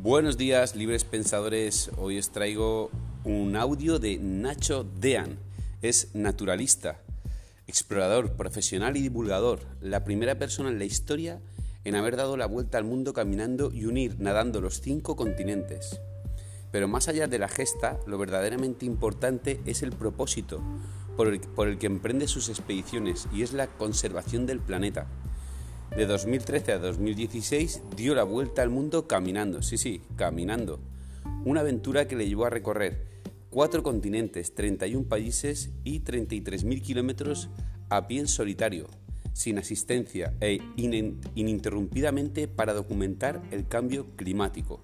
Buenos días, libres pensadores. Hoy os traigo un audio de Nacho Dean. Es naturalista, explorador, profesional y divulgador. La primera persona en la historia en haber dado la vuelta al mundo caminando y unir nadando los cinco continentes. Pero más allá de la gesta, lo verdaderamente importante es el propósito por el, por el que emprende sus expediciones y es la conservación del planeta. De 2013 a 2016 dio la vuelta al mundo caminando, sí, sí, caminando. Una aventura que le llevó a recorrer cuatro continentes, 31 países y 33.000 kilómetros a pie en solitario, sin asistencia e ininterrumpidamente para documentar el cambio climático.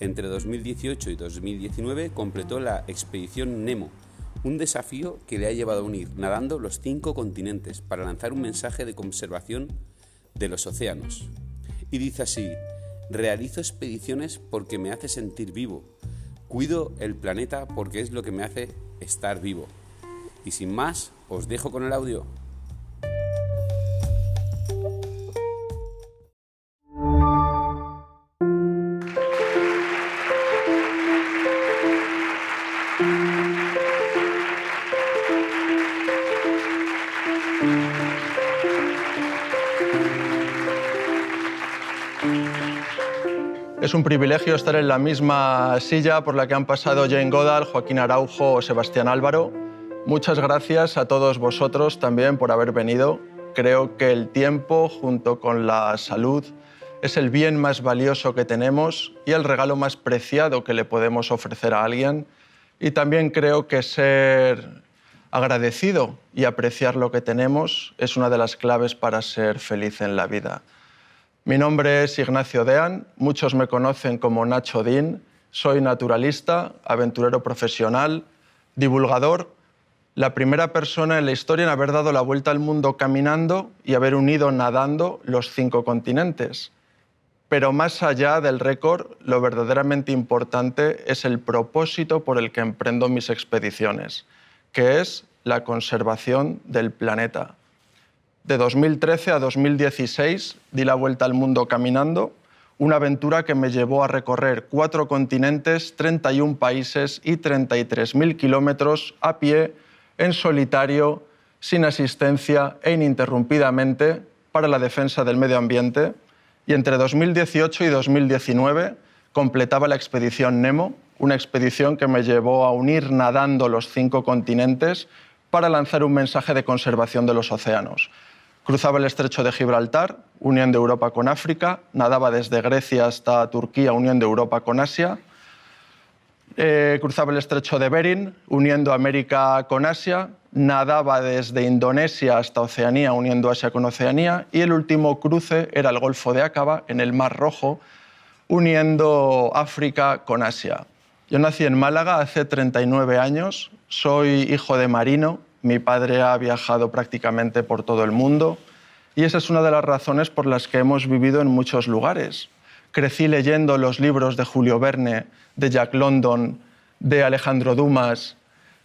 Entre 2018 y 2019 completó la expedición Nemo, un desafío que le ha llevado a unir nadando los cinco continentes para lanzar un mensaje de conservación de los océanos. Y dice así, realizo expediciones porque me hace sentir vivo, cuido el planeta porque es lo que me hace estar vivo. Y sin más, os dejo con el audio. Es un privilegio estar en la misma silla por la que han pasado Jane Goddard, Joaquín Araujo o Sebastián Álvaro. Muchas gracias a todos vosotros también por haber venido. Creo que el tiempo, junto con la salud, es el bien más valioso que tenemos y el regalo más preciado que le podemos ofrecer a alguien. Y también creo que ser agradecido y apreciar lo que tenemos es una de las claves para ser feliz en la vida. Mi nombre es Ignacio Dean, muchos me conocen como Nacho Dean, soy naturalista, aventurero profesional, divulgador, la primera persona en la historia en haber dado la vuelta al mundo caminando y haber unido nadando los cinco continentes. Pero más allá del récord, lo verdaderamente importante es el propósito por el que emprendo mis expediciones, que es la conservación del planeta. De 2013 a 2016 di la vuelta al mundo caminando, una aventura que me llevó a recorrer cuatro continentes, 31 países y 33.000 kilómetros a pie, en solitario, sin asistencia e ininterrumpidamente para la defensa del medio ambiente. Y entre 2018 y 2019 completaba la expedición Nemo, una expedición que me llevó a unir nadando los cinco continentes para lanzar un mensaje de conservación de los océanos. Cruzaba el estrecho de Gibraltar, uniendo Europa con África, nadaba desde Grecia hasta Turquía, uniendo Europa con Asia. Eh, cruzaba el estrecho de Bering, uniendo América con Asia, nadaba desde Indonesia hasta Oceanía, uniendo Asia con Oceanía, y el último cruce era el Golfo de Aqaba, en el Mar Rojo, uniendo África con Asia. Yo nací en Málaga hace 39 años, soy hijo de marino, mi padre ha viajado prácticamente por todo el mundo y esa es una de las razones por las que hemos vivido en muchos lugares. Crecí leyendo los libros de Julio Verne, de Jack London, de Alejandro Dumas,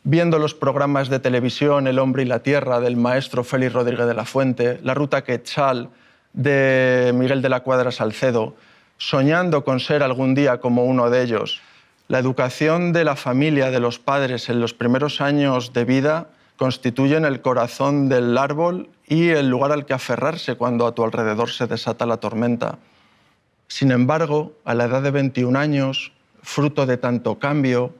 viendo los programas de televisión El hombre y la tierra del maestro Félix Rodríguez de la Fuente, La ruta Quetzal de Miguel de la Cuadra Salcedo, soñando con ser algún día como uno de ellos. La educación de la familia, de los padres en los primeros años de vida constituyen el corazón del árbol y el lugar al que aferrarse cuando a tu alrededor se desata la tormenta. Sin embargo, a la edad de 21 años, fruto de tanto cambio,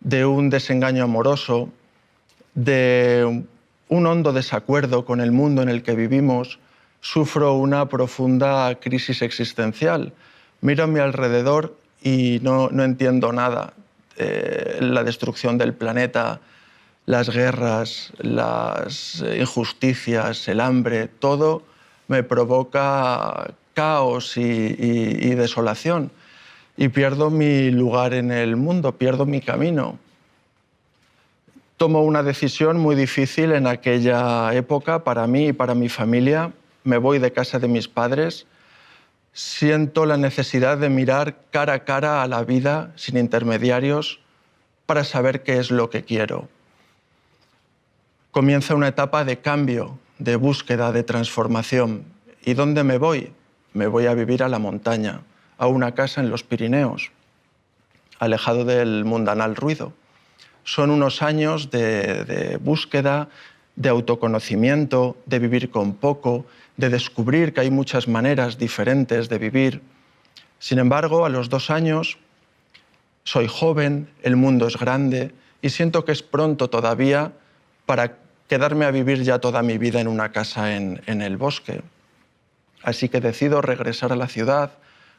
de un desengaño amoroso, de un hondo desacuerdo con el mundo en el que vivimos, sufro una profunda crisis existencial. Miro a mi alrededor y no, entiendo nada. Eh, la destrucción del planeta, las guerras, las injusticias, el hambre, todo me provoca caos y, desolación. Y pierdo mi lugar en el mundo, pierdo mi camino. Tomo una decisión muy difícil en aquella época para mí y para mi familia. Me voy de casa de mis padres. Siento la necesidad de mirar cara a cara a la vida sin intermediarios para saber qué es lo que quiero comienza una etapa de cambio, de búsqueda, de transformación. ¿Y dónde me voy? Me voy a vivir a la montaña, a una casa en los Pirineos, alejado del mundanal ruido. Son unos años de, de búsqueda, de autoconocimiento, de vivir con poco, de descubrir que hay muchas maneras diferentes de vivir. Sin embargo, a los dos años soy joven, el mundo es grande y siento que es pronto todavía para quedarme a vivir ya toda mi vida en una casa en, el bosque. Así que decido regresar a la ciudad,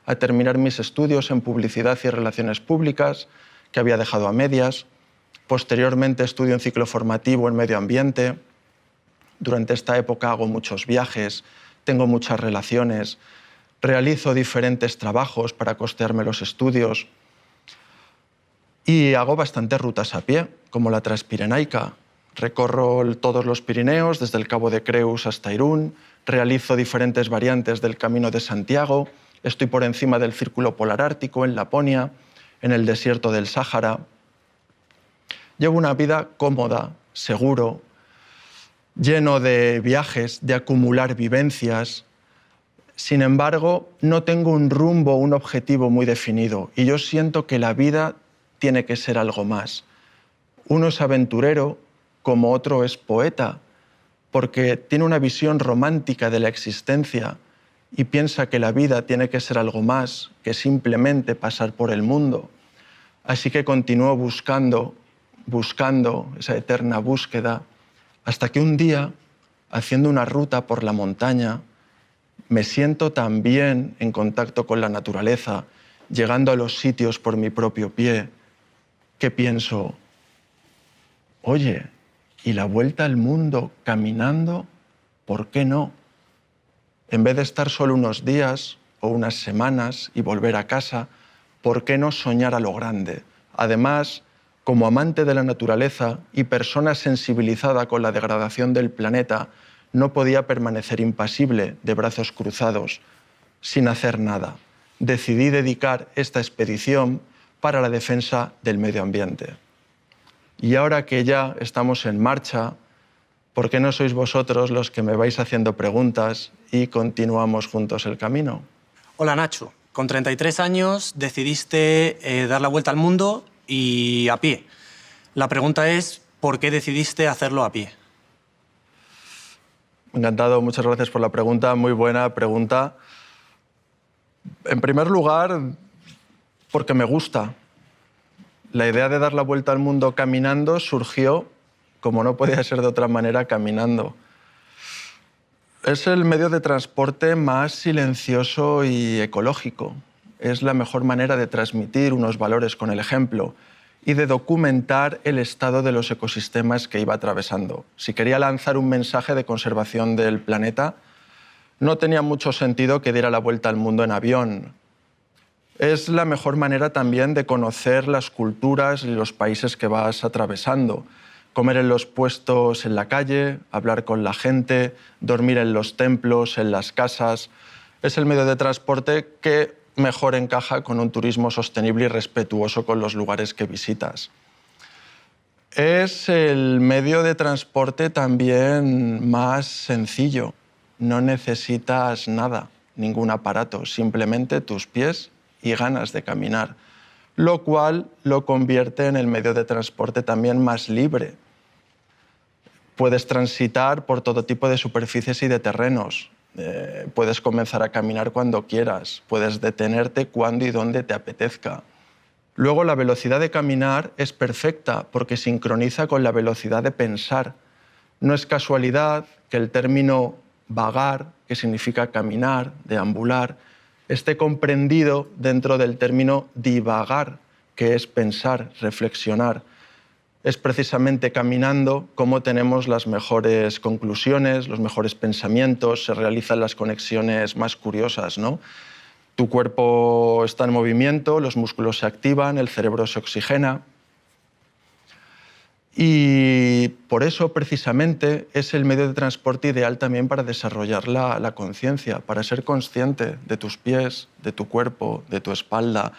a terminar mis estudios en publicidad y relaciones públicas, que había dejado a medias. Posteriormente estudio un ciclo formativo en medio ambiente. Durante esta época hago muchos viajes, tengo muchas relaciones, realizo diferentes trabajos para costearme los estudios y hago bastantes rutas a pie, como la Transpirenaica. Recorro todos los Pirineos, desde el Cabo de Creus hasta Irún, realizo diferentes variantes del Camino de Santiago, estoy por encima del Círculo Polar Ártico, en Laponia, en el desierto del Sáhara. Llevo una vida cómoda, seguro, lleno de viajes, de acumular vivencias. Sin embargo, no tengo un rumbo, un objetivo muy definido y yo siento que la vida tiene que ser algo más. Uno es aventurero como otro es poeta, porque tiene una visión romántica de la existencia y piensa que la vida tiene que ser algo más que simplemente pasar por el mundo. Así que continúo buscando, buscando esa eterna búsqueda, hasta que un día, haciendo una ruta por la montaña, me siento también en contacto con la naturaleza, llegando a los sitios por mi propio pie, que pienso, oye, ¿y la vuelta al mundo caminando? ¿Por qué no? En vez de estar solo unos días o unas semanas y volver a casa, ¿por qué no soñar a lo grande? Además, como amante de la naturaleza y persona sensibilizada con la degradación del planeta, no podía permanecer impasible de brazos cruzados, sin hacer nada. Decidí dedicar esta expedición para la defensa del medio ambiente. Y ahora que ya estamos en marcha, ¿por qué no sois vosotros los que me vais haciendo preguntas y continuamos juntos el camino? Hola Nacho, con 33 años decidiste eh, dar la vuelta al mundo y a pie. La pregunta es, ¿por qué decidiste hacerlo a pie? Encantado, muchas gracias por la pregunta, muy buena pregunta. En primer lugar, porque me gusta. La idea de dar la vuelta al mundo caminando surgió, como no podía ser de otra manera, caminando. Es el medio de transporte más silencioso y ecológico. Es la mejor manera de transmitir unos valores con el ejemplo y de documentar el estado de los ecosistemas que iba atravesando. Si quería lanzar un mensaje de conservación del planeta, no tenía mucho sentido que diera la vuelta al mundo en avión, es la mejor manera también de conocer las culturas y los países que vas atravesando. Comer en los puestos en la calle, hablar con la gente, dormir en los templos, en las casas. Es el medio de transporte que mejor encaja con un turismo sostenible y respetuoso con los lugares que visitas. Es el medio de transporte también más sencillo. No necesitas nada, ningún aparato, simplemente tus pies y ganas de caminar, lo cual lo convierte en el medio de transporte también más libre. Puedes transitar por todo tipo de superficies y de terrenos. Eh, puedes comenzar a caminar cuando quieras, puedes detenerte cuando y donde te apetezca. Luego la velocidad de caminar es perfecta porque sincroniza con la velocidad de pensar. No es casualidad que el término vagar, que significa caminar, deambular, esté comprendido dentro del término divagar, que es pensar, reflexionar. Es precisamente caminando cómo tenemos las mejores conclusiones, los mejores pensamientos, se realizan las conexiones más curiosas, ¿no? Tu cuerpo está en movimiento, los músculos se activan, el cerebro se oxigena, y por eso, precisamente, es el medio de transporte ideal también para desarrollar la, conciencia, para ser consciente de tus pies, de tu cuerpo, de tu espalda,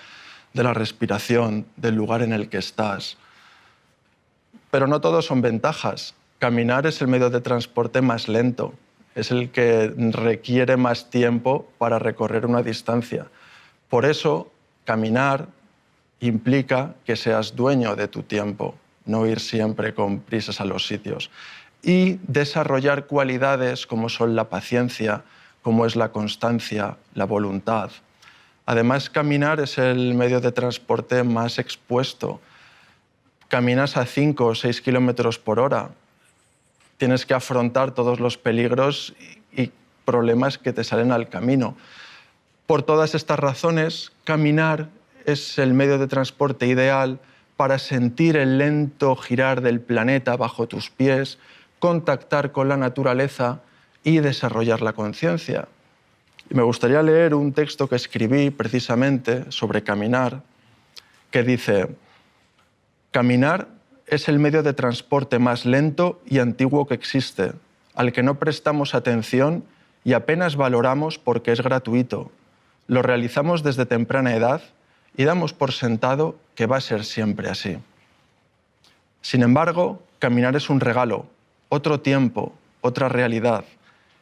de la respiración, del lugar en el que estás. Pero no todos son ventajas. Caminar es el medio de transporte más lento, es el que requiere más tiempo para recorrer una distancia. Por eso, caminar implica que seas dueño de tu tiempo, no ir siempre con prisas a los sitios. Y desarrollar cualidades como son la paciencia, como es la constancia, la voluntad. Además, caminar es el medio de transporte más expuesto. Caminas a 5 o 6 kilómetros por hora. Tienes que afrontar todos los peligros y problemas que te salen al camino. Por todas estas razones, caminar es el medio de transporte ideal para sentir el lento girar del planeta bajo tus pies, contactar con la naturaleza y desarrollar la conciencia. me gustaría leer un texto que escribí precisamente sobre caminar, que dice, caminar es el medio de transporte más lento y antiguo que existe, al que no prestamos atención y apenas valoramos porque es gratuito. Lo realizamos desde temprana edad y damos por sentado que va a ser siempre así. Sin embargo, caminar es un regalo, otro tiempo, otra realidad.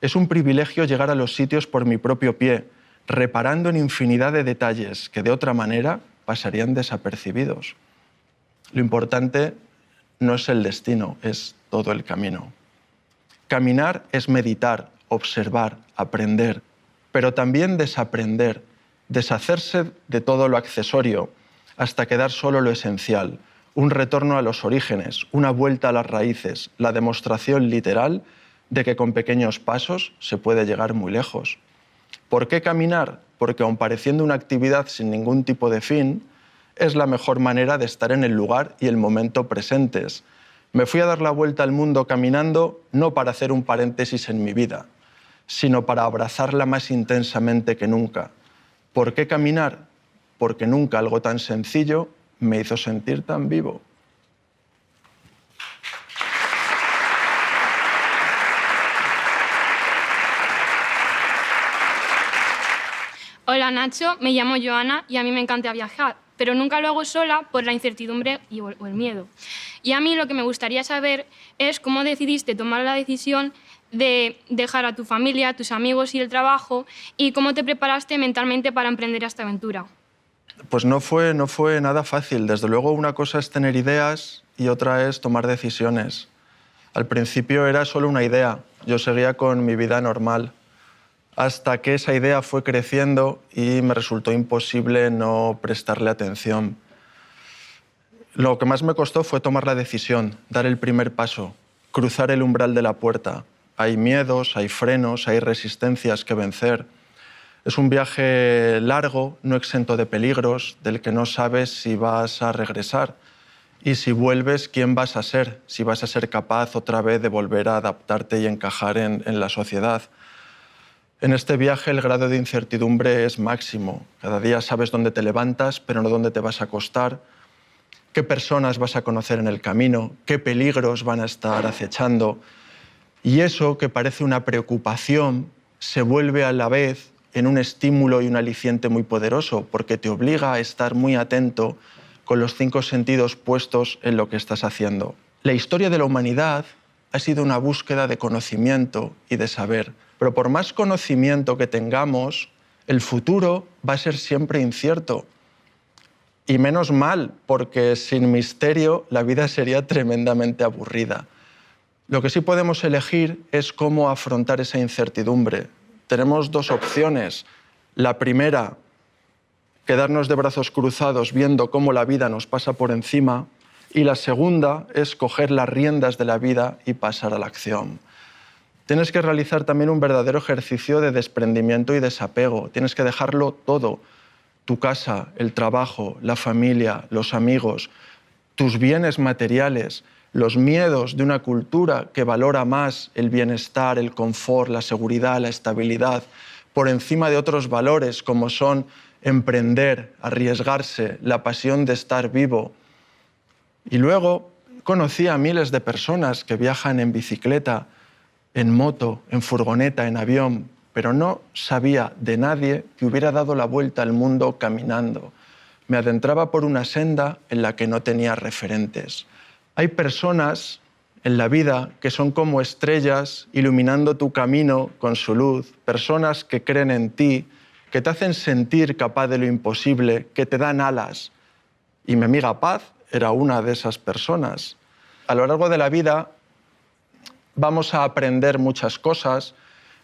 Es un privilegio llegar a los sitios por mi propio pie, reparando en infinidad de detalles que de otra manera pasarían desapercibidos. Lo importante no es el destino, es todo el camino. Caminar es meditar, observar, aprender, pero también desaprender, deshacerse de todo lo accesorio hasta quedar solo lo esencial, un retorno a los orígenes, una vuelta a las raíces, la demostración literal de que con pequeños pasos se puede llegar muy lejos. ¿Por qué caminar? Porque aun pareciendo una actividad sin ningún tipo de fin, es la mejor manera de estar en el lugar y el momento presentes. Me fui a dar la vuelta al mundo caminando no para hacer un paréntesis en mi vida, sino para abrazarla más intensamente que nunca. ¿Por qué caminar? Porque nunca algo tan sencillo me hizo sentir tan vivo. Hola Nacho, me llamo Joana y a mí me encanta viajar, pero nunca lo hago sola por la incertidumbre y o el miedo. Y a mí lo que me gustaría saber es cómo decidiste tomar la decisión de dejar a tu familia, a tus amigos y el trabajo y cómo te preparaste mentalmente para emprender esta aventura. Pues no fue, no fue nada fácil. Desde luego una cosa es tener ideas y otra es tomar decisiones. Al principio era solo una idea, yo seguía con mi vida normal, hasta que esa idea fue creciendo y me resultó imposible no prestarle atención. Lo que más me costó fue tomar la decisión, dar el primer paso, cruzar el umbral de la puerta, hay miedos, hay frenos, hay resistencias que vencer. Es un viaje largo, no exento de peligros, del que no sabes si vas a regresar. Y si vuelves, ¿quién vas a ser? Si vas a ser capaz otra vez de volver a adaptarte y encajar en, la sociedad. En este viaje el grado de incertidumbre es máximo. Cada día sabes dónde te levantas, pero no dónde te vas a acostar, qué personas vas a conocer en el camino, qué peligros van a estar acechando. Y eso, que parece una preocupación, se vuelve a la vez en un estímulo y un aliciente muy poderoso, porque te obliga a estar muy atento con los cinco sentidos puestos en lo que estás haciendo. La historia de la humanidad ha sido una búsqueda de conocimiento y de saber, pero por más conocimiento que tengamos, el futuro va a ser siempre incierto. Y menos mal, porque sin misterio la vida sería tremendamente aburrida. Lo que sí podemos elegir es cómo afrontar esa incertidumbre. Tenemos dos opciones. La primera, quedarnos de brazos cruzados viendo cómo la vida nos pasa por encima. Y la segunda es coger las riendas de la vida y pasar a la acción. Tienes que realizar también un verdadero ejercicio de desprendimiento y desapego. Tienes que dejarlo todo. Tu casa, el trabajo, la familia, los amigos, tus bienes materiales, los miedos de una cultura que valora más el bienestar, el confort, la seguridad, la estabilidad, por encima de otros valores como son emprender, arriesgarse, la pasión de estar vivo. Y luego conocí a miles de personas que viajan en bicicleta, en moto, en furgoneta, en avión, pero no sabía de nadie que hubiera dado la vuelta al mundo caminando. Me adentraba por una senda en la que no tenía referentes. Hay personas en la vida que son como estrellas iluminando tu camino con su luz, personas que creen en ti, que te hacen sentir capaz de lo imposible, que te dan alas. Y mi amiga Paz era una de esas personas. A lo largo de la vida vamos a aprender muchas cosas,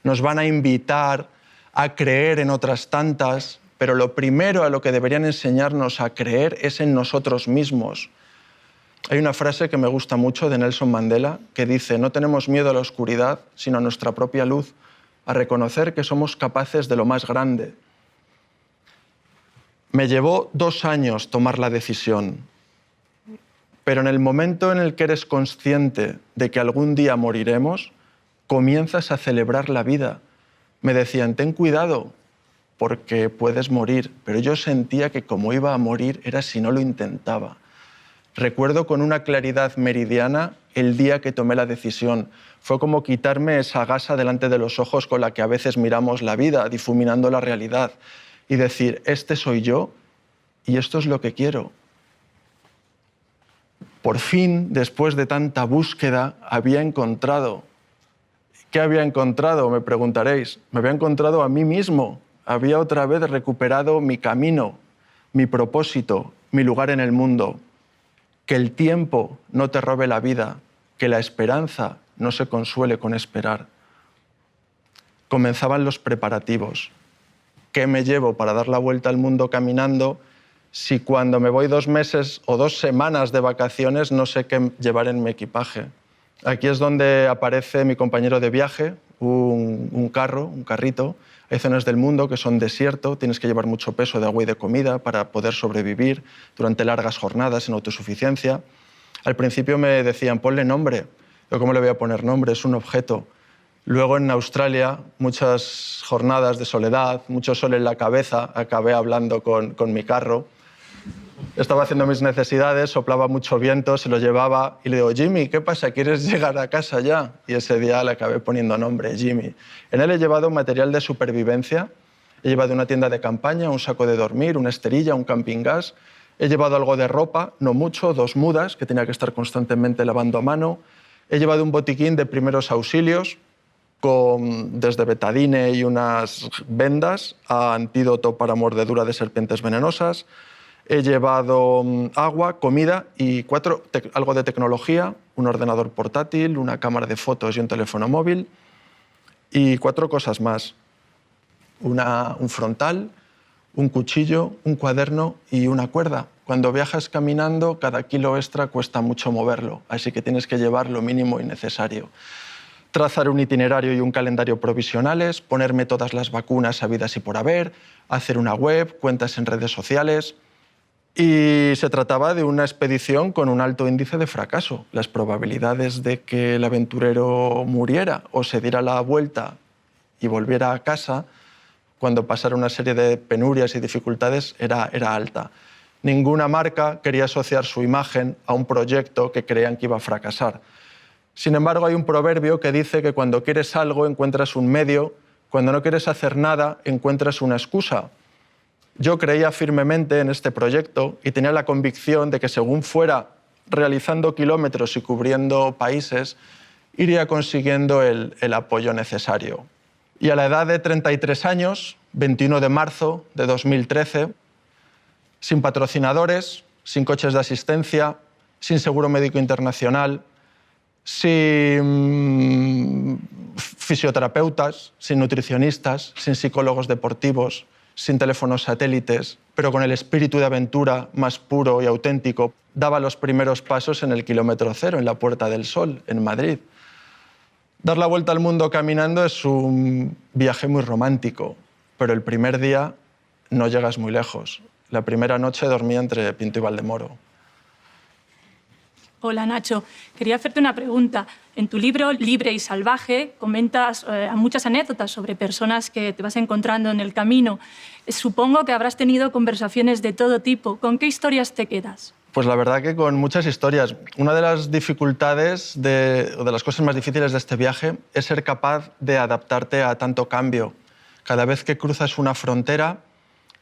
nos van a invitar a creer en otras tantas, pero lo primero a lo que deberían enseñarnos a creer es en nosotros mismos. Hay una frase que me gusta mucho de Nelson Mandela que dice, no tenemos miedo a la oscuridad, sino a nuestra propia luz, a reconocer que somos capaces de lo más grande. Me llevó dos años tomar la decisión, pero en el momento en el que eres consciente de que algún día moriremos, comienzas a celebrar la vida. Me decían, ten cuidado, porque puedes morir, pero yo sentía que como iba a morir era si no lo intentaba. Recuerdo con una claridad meridiana el día que tomé la decisión. Fue como quitarme esa gasa delante de los ojos con la que a veces miramos la vida, difuminando la realidad, y decir, este soy yo y esto es lo que quiero. Por fin, después de tanta búsqueda, había encontrado. ¿Qué había encontrado? Me preguntaréis. Me había encontrado a mí mismo. Había otra vez recuperado mi camino, mi propósito, mi lugar en el mundo que el tiempo no te robe la vida, que la esperanza no se consuele con esperar. Comenzaban los preparativos. ¿Qué me llevo para dar la vuelta al mundo caminando si cuando me voy dos meses o dos semanas de vacaciones no sé qué llevar en mi equipaje? Aquí es donde aparece mi compañero de viaje, un, carro, un carrito, hay zonas del mundo que son desierto, tienes que llevar mucho peso de agua y de comida para poder sobrevivir durante largas jornadas en autosuficiencia. Al principio me decían, ponle nombre. Yo, ¿cómo le voy a poner nombre? Es un objeto. Luego en Australia, muchas jornadas de soledad, mucho sol en la cabeza, acabé hablando con, con mi carro estaba haciendo mis necesidades, soplaba mucho viento, se lo llevaba y le digo, Jimmy, ¿qué pasa? ¿Quieres llegar a casa ya? Y ese día le acabé poniendo nombre, Jimmy. En él he llevado material de supervivencia, he llevado una tienda de campaña, un saco de dormir, una esterilla, un camping gas, he llevado algo de ropa, no mucho, dos mudas que tenía que estar constantemente lavando a mano, he llevado un botiquín de primeros auxilios, con desde betadine y unas vendas a antídoto para mordedura de serpientes venenosas, He llevado mm, agua, comida y cuatro, algo de tecnología, un ordenador portátil, una cámara de fotos y un teléfono móvil. Y cuatro cosas más. un frontal, un cuchillo, un cuaderno y una cuerda. Cuando viajas caminando, cada kilo extra cuesta mucho moverlo, así que tienes que llevar lo mínimo y necesario. Trazar un itinerario y un calendario provisionales, ponerme todas las vacunas habidas y por haber, hacer una web, cuentas en redes sociales, y se trataba de una expedición con un alto índice de fracaso. Las probabilidades de que el aventurero muriera o se diera la vuelta y volviera a casa cuando pasara una serie de penurias y dificultades era, alta. Ninguna marca quería asociar su imagen a un proyecto que creían que iba a fracasar. Sin embargo, hay un proverbio que dice que cuando quieres algo encuentras un medio, cuando no quieres hacer nada encuentras una excusa. Yo creía firmemente en este proyecto y tenía la convicción de que según fuera realizando kilómetros y cubriendo países, iría consiguiendo el, apoyo necesario. Y a la edad de 33 años, 21 de marzo de 2013, sin patrocinadores, sin coches de asistencia, sin seguro médico internacional, sin fisioterapeutas, sin nutricionistas, sin psicólogos deportivos, sin teléfonos satélites, pero con el espíritu de aventura más puro y auténtico, daba los primeros pasos en el kilómetro cero, en la Puerta del Sol, en Madrid. Dar la vuelta al mundo caminando es un viaje muy romántico, pero el primer día no llegas muy lejos. La primera noche dormía entre Pinto y Valdemoro. Hola Nacho, quería hacerte una pregunta. En tu libro Libre y Salvaje comentas eh, muchas anécdotas sobre personas que te vas encontrando en el camino. Eh, supongo que habrás tenido conversaciones de todo tipo. ¿Con qué historias te quedas? Pues la verdad que con muchas historias. Una de las dificultades, de, o de las cosas más difíciles de este viaje, es ser capaz de adaptarte a tanto cambio. Cada vez que cruzas una frontera,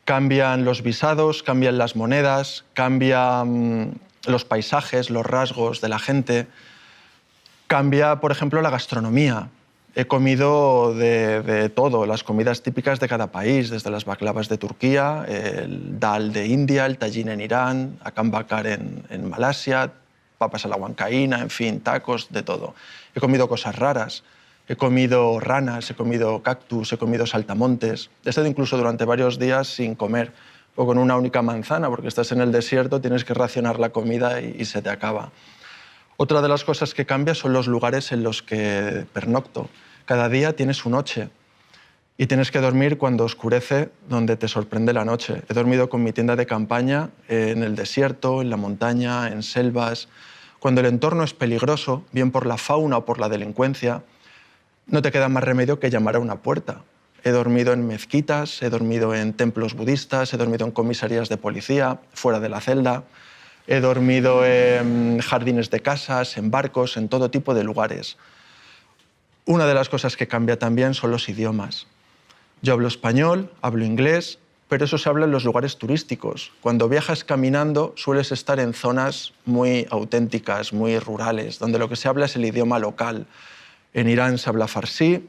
cambian los visados, cambian las monedas, cambian los paisajes, los rasgos de la gente. Cambia, por ejemplo, la gastronomía. He comido de, todo, las comidas típicas de cada país, desde las baklavas de Turquía, el dal de India, el tajín en Irán, akam bakar en, en Malasia, papas a la huancaína, en fin, tacos, de todo. He comido cosas raras, he comido ranas, he comido cactus, he comido saltamontes. He estado incluso durante varios días sin comer o con una única manzana, porque estás en el desierto, tienes que racionar la comida y, se te acaba. Otra de las cosas que cambia son los lugares en los que pernocto. Cada día tiene su noche y tienes que dormir cuando oscurece, donde te sorprende la noche. He dormido con mi tienda de campaña en el desierto, en la montaña, en selvas. Cuando el entorno es peligroso, bien por la fauna o por la delincuencia, no te queda más remedio que llamar a una puerta. He dormido en mezquitas, he dormido en templos budistas, he dormido en comisarías de policía, fuera de la celda, he dormido en jardines de casas, en barcos, en todo tipo de lugares. Una de las cosas que cambia también son los idiomas. Yo hablo español, hablo inglés, pero eso se habla en los lugares turísticos. Cuando viajas caminando sueles estar en zonas muy auténticas, muy rurales, donde lo que se habla es el idioma local. En Irán se habla farsi,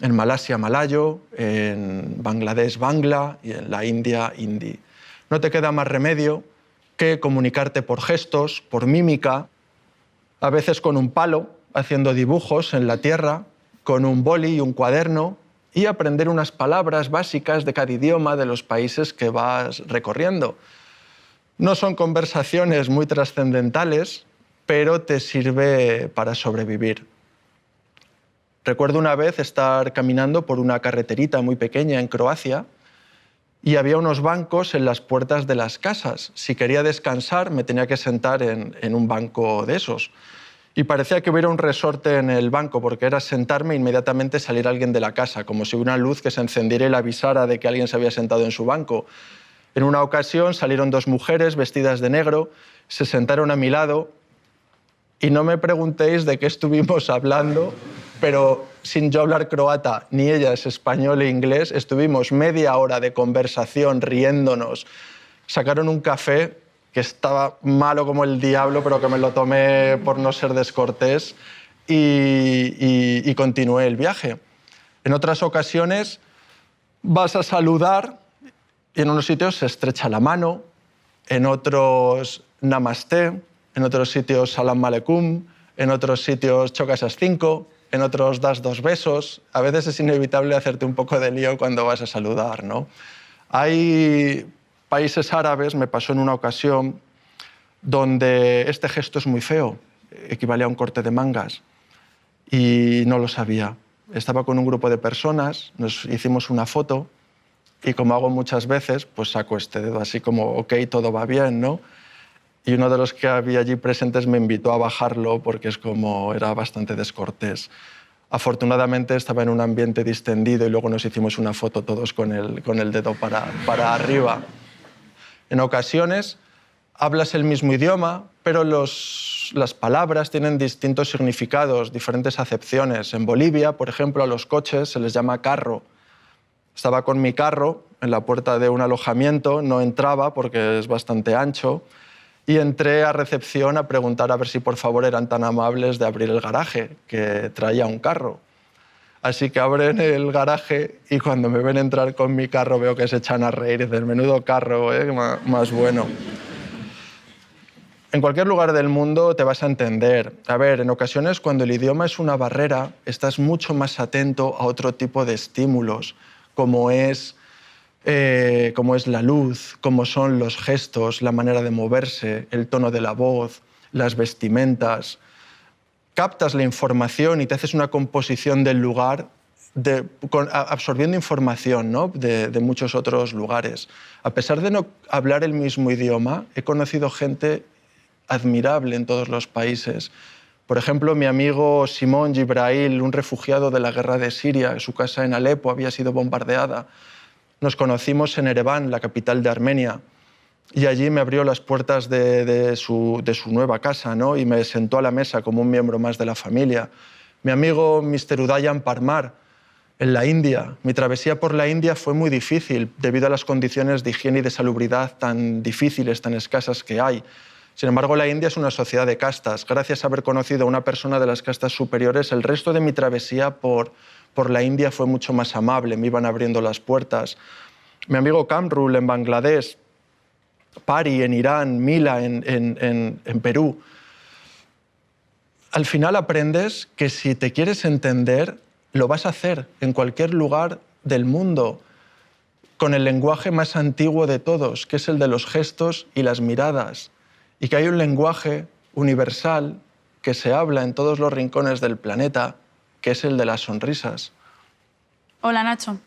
en Malasia malayo, en Bangladesh bangla y en la India hindi. No te queda más remedio que comunicarte por gestos, por mímica, a veces con un palo, haciendo dibujos en la tierra, con un boli y un cuaderno y aprender unas palabras básicas de cada idioma de los países que vas recorriendo. No son conversaciones muy trascendentales, pero te sirve para sobrevivir. Recuerdo una vez estar caminando por una carreterita muy pequeña en Croacia y había unos bancos en las puertas de las casas. Si quería descansar, me tenía que sentar en, un banco de esos y parecía que hubiera un resorte en el banco, porque era sentarme e inmediatamente salir alguien de la casa, como si una luz que se encendiera y le avisara de que alguien se había sentado en su banco. En una ocasión salieron dos mujeres vestidas de negro, se sentaron a mi lado y no me preguntéis de qué estuvimos hablando, pero sin yo hablar croata, ni ellas español e inglés, estuvimos media hora de conversación riéndonos. Sacaron un café que estaba malo como el diablo, pero que me lo tomé por no ser descortés y, continué el viaje. En otras ocasiones vas a saludar y en unos sitios se estrecha la mano, en otros namaste, en otros sitios salam aleikum, en otros sitios chocas a cinco, en otros das dos besos. A veces es inevitable hacerte un poco de lío cuando vas a saludar, ¿no? Hay países árabes me pasó en una ocasión donde este gesto es muy feo, equivale a un corte de mangas, y no lo sabía. Estaba con un grupo de personas, nos hicimos una foto y como hago muchas veces, pues saco este dedo así como, ok, todo va bien, ¿no? Y uno de los que había allí presentes me invitó a bajarlo porque es como era bastante descortés. Afortunadamente estaba en un ambiente distendido y luego nos hicimos una foto todos con el, con el dedo para, para arriba. En ocasiones hablas el mismo idioma, pero las palabras tienen distintos significados, diferentes acepciones. En Bolivia, por ejemplo, a los coches se les llama carro. Estaba con mi carro en la puerta de un alojamiento, no entraba porque es bastante ancho, y entré a recepción a preguntar a ver si por favor eran tan amables de abrir el garaje, que traía un carro. Así que abren el garaje y cuando me ven entrar con mi carro veo que se echan a reír del menudo carro, ¿eh? más bueno. En cualquier lugar del mundo te vas a entender. A ver, en ocasiones cuando el idioma es una barrera, estás mucho más atento a otro tipo de estímulos, como es, eh, como es la luz, como son los gestos, la manera de moverse, el tono de la voz, las vestimentas, captas la información y te haces una composición del lugar absorbiendo información de, de, muchos otros lugares. A pesar de no hablar el mismo idioma, he conocido gente admirable en todos los países. Por ejemplo, mi amigo Simón Gibrail, un refugiado de la guerra de Siria, su casa en Alepo había sido bombardeada. Nos conocimos en Ereván, la capital de Armenia y allí me abrió las puertas de, su, nueva casa ¿no? y me sentó a la mesa como un miembro más de la familia. Mi amigo Mr. Udayan Parmar, en la India. Mi travesía por la India fue muy difícil debido a las condiciones de higiene y de salubridad tan difíciles, tan escasas que hay. Sin embargo, la India es una sociedad de castas. Gracias a haber conocido a una persona de las castas superiores, el resto de mi travesía por, por la India fue mucho más amable, me iban abriendo las puertas. Mi amigo Kamrul en Bangladesh, Pari en Irán, Mila en, en, en Perú. Al final aprendes que si te quieres entender, lo vas a hacer en cualquier lugar del mundo con el lenguaje más antiguo de todos, que es el de los gestos y las miradas y que hay un lenguaje universal que se habla en todos los rincones del planeta, que es el de las sonrisas. Hola Nacho.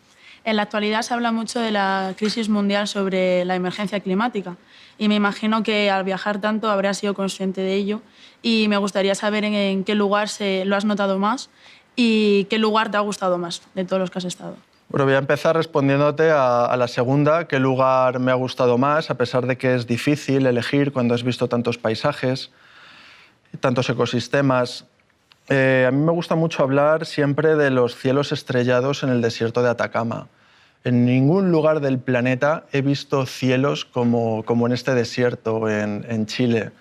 En la actualidad se habla mucho de la crisis mundial sobre la emergencia climática y me imagino que al viajar tanto habrás sido consciente de ello y me gustaría saber en, qué lugar se, lo has notado más y qué lugar te ha gustado más de todos los que has estado. Bueno, voy a empezar respondiéndote a, la segunda, qué lugar me ha gustado más, a pesar de que es difícil elegir cuando has visto tantos paisajes, tantos ecosistemas. Eh, a mí me gusta mucho hablar siempre de los cielos estrellados en el desierto de Atacama. En ningún lugar del planeta he visto cielos como, como en este desierto, en, en Chile.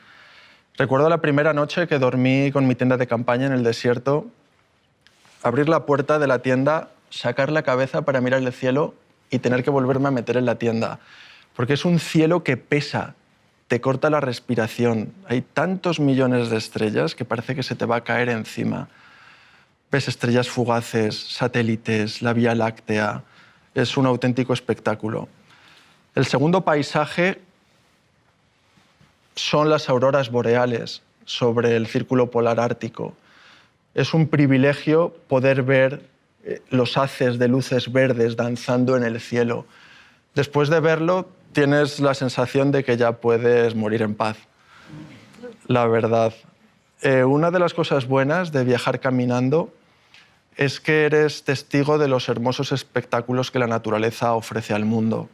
Recuerdo la primera noche que dormí con mi tienda de campaña en el desierto, abrir la puerta de la tienda sacar la cabeza para mirar el cielo y tener que volverme a meter en la tienda. Porque es un cielo que pesa, te corta la respiración. Hay tantos millones de estrellas que parece que se te va a caer encima. Ves estrellas fugaces, satélites, la Vía Láctea. Es un auténtico espectáculo. El segundo paisaje son las auroras boreales sobre el círculo polar ártico. Es un privilegio poder ver eh, los haces de luces verdes danzando en el cielo. Después de verlo, tienes la sensación de que ya puedes morir en paz. La verdad. Eh, una de las cosas buenas de viajar caminando es que eres testigo de los hermosos espectáculos que la naturaleza ofrece al mundo.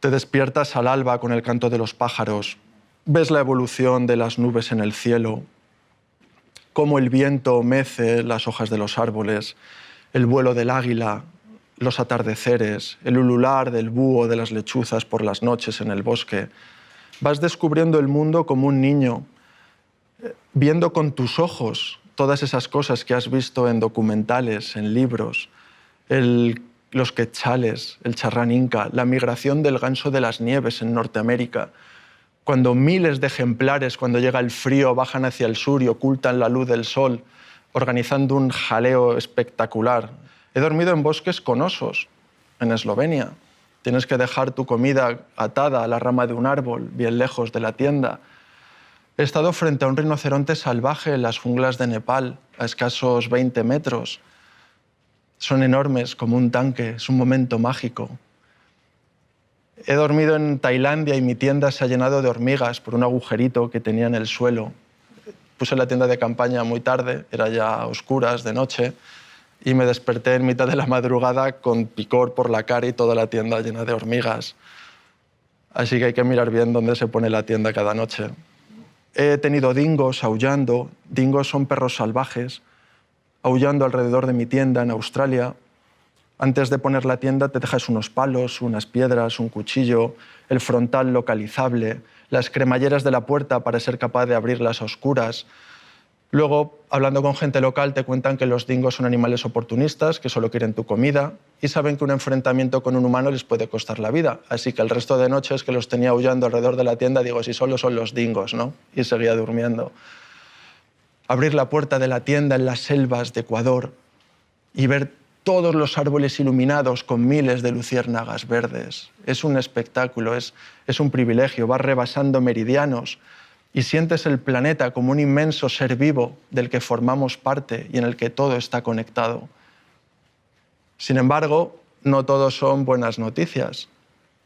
Te despiertas al alba con el canto de los pájaros, ves la evolución de las nubes en el cielo, cómo el viento mece las hojas de los árboles, el vuelo del águila, los atardeceres, el ulular del búho de las lechuzas por las noches en el bosque. Vas descubriendo el mundo como un niño, viendo con tus ojos todas esas cosas que has visto en documentales, en libros, los quechales, el charrán inca, la migración del ganso de las nieves en Norteamérica, cuando miles de ejemplares, cuando llega el frío, bajan hacia el sur y ocultan la luz del sol, organizando un jaleo espectacular. He dormido en bosques con osos, en Eslovenia. Tienes que dejar tu comida atada a la rama de un árbol, bien lejos de la tienda. He estado frente a un rinoceronte salvaje en las junglas de Nepal, a escasos 20 metros. Son enormes como un tanque, es un momento mágico. He dormido en Tailandia y mi tienda se ha llenado de hormigas por un agujerito que tenía en el suelo. Puse la tienda de campaña muy tarde, era ya oscuras, de noche, y me desperté en mitad de la madrugada con picor por la cara y toda la tienda llena de hormigas. Así que hay que mirar bien dónde se pone la tienda cada noche. He tenido dingos aullando. Dingos son perros salvajes, aullando alrededor de mi tienda en Australia antes de poner la tienda te dejas unos palos, unas piedras, un cuchillo, el frontal localizable, las cremalleras de la puerta para ser capaz de abrirlas a oscuras. Luego, hablando con gente local, te cuentan que los dingos son animales oportunistas, que solo quieren tu comida y saben que un enfrentamiento con un humano les puede costar la vida. Así que el resto de noches que los tenía aullando alrededor de la tienda, digo, si solo son los dingos, ¿no? Y seguía durmiendo. Abrir la puerta de la tienda en las selvas de Ecuador y ver todos los árboles iluminados con miles de luciérnagas verdes. Es un espectáculo, es, es un privilegio, vas rebasando meridianos y sientes el planeta como un inmenso ser vivo del que formamos parte y en el que todo está conectado. Sin embargo, no todos son buenas noticias.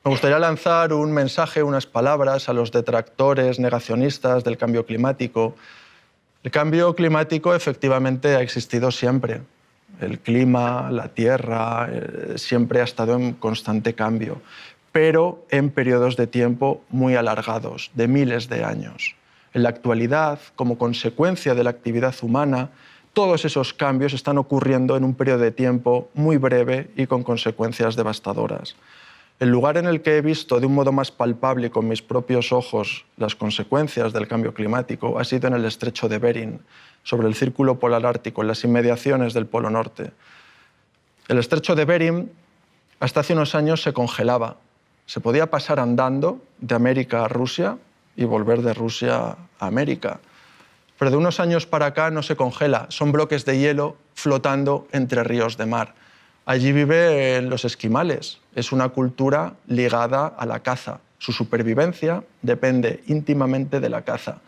Me gustaría lanzar un mensaje, unas palabras a los detractores negacionistas del cambio climático. El cambio climático efectivamente ha existido siempre. El clima, la tierra, eh, siempre ha estado en constante cambio, pero en periodos de tiempo muy alargados, de miles de años. En la actualidad, como consecuencia de la actividad humana, todos esos cambios están ocurriendo en un periodo de tiempo muy breve y con consecuencias devastadoras. El lugar en el que he visto de un modo más palpable y con mis propios ojos las consecuencias del cambio climático ha sido en el estrecho de Bering, sobre el círculo polar ártico, en las inmediaciones del Polo Norte. El estrecho de Bering hasta hace unos años se congelaba. Se podía pasar andando de América a Rusia y volver de Rusia a América. Pero de unos años para acá no se congela, son bloques de hielo flotando entre ríos de mar. Allí viven los esquimales, es una cultura ligada a la caza. Su supervivencia depende íntimamente de la caza.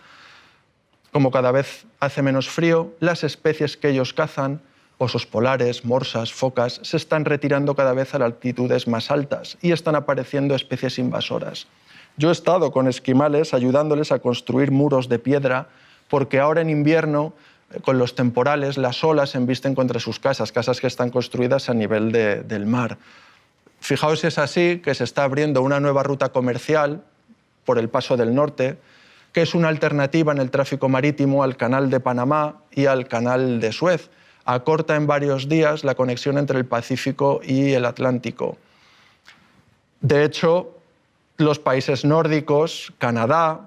Como cada vez hace menos frío, las especies que ellos cazan, osos polares, morsas, focas, se están retirando cada vez a altitudes más altas y están apareciendo especies invasoras. Yo he estado con esquimales ayudándoles a construir muros de piedra porque ahora en invierno eh, con los temporales las olas se embisten contra sus casas, casas que están construidas a nivel del mar. Fijaos si es así que se está abriendo una nueva ruta comercial por el Paso del Norte, que es una alternativa en el tráfico marítimo al Canal de Panamá y al Canal de Suez. Acorta en varios días la conexión entre el Pacífico y el Atlántico. De hecho, los países nórdicos, Canadá,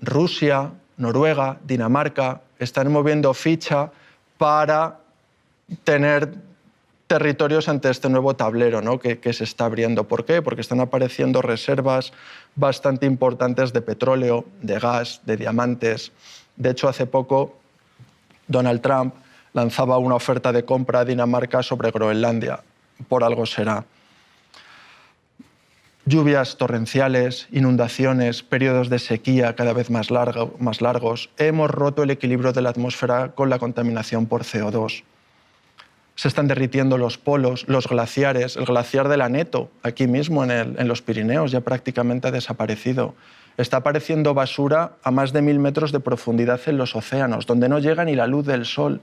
Rusia, Noruega, Dinamarca, están moviendo ficha para tener territorios ante este nuevo tablero ¿no? que, que, se está abriendo. ¿Por qué? Porque están apareciendo reservas bastante importantes de petróleo, de gas, de diamantes. De hecho, hace poco Donald Trump lanzaba una oferta de compra a Dinamarca sobre Groenlandia. Por algo será. Lluvias torrenciales, inundaciones, periodos de sequía cada vez más, largo, más largos. Hemos roto el equilibrio de la atmósfera con la contaminación por CO2 se están derritiendo los polos, los glaciares. El glaciar de la Neto, aquí mismo en, los Pirineos, ya prácticamente ha desaparecido. Está apareciendo basura a más de mil metros de profundidad en los océanos, donde no llega ni la luz del sol.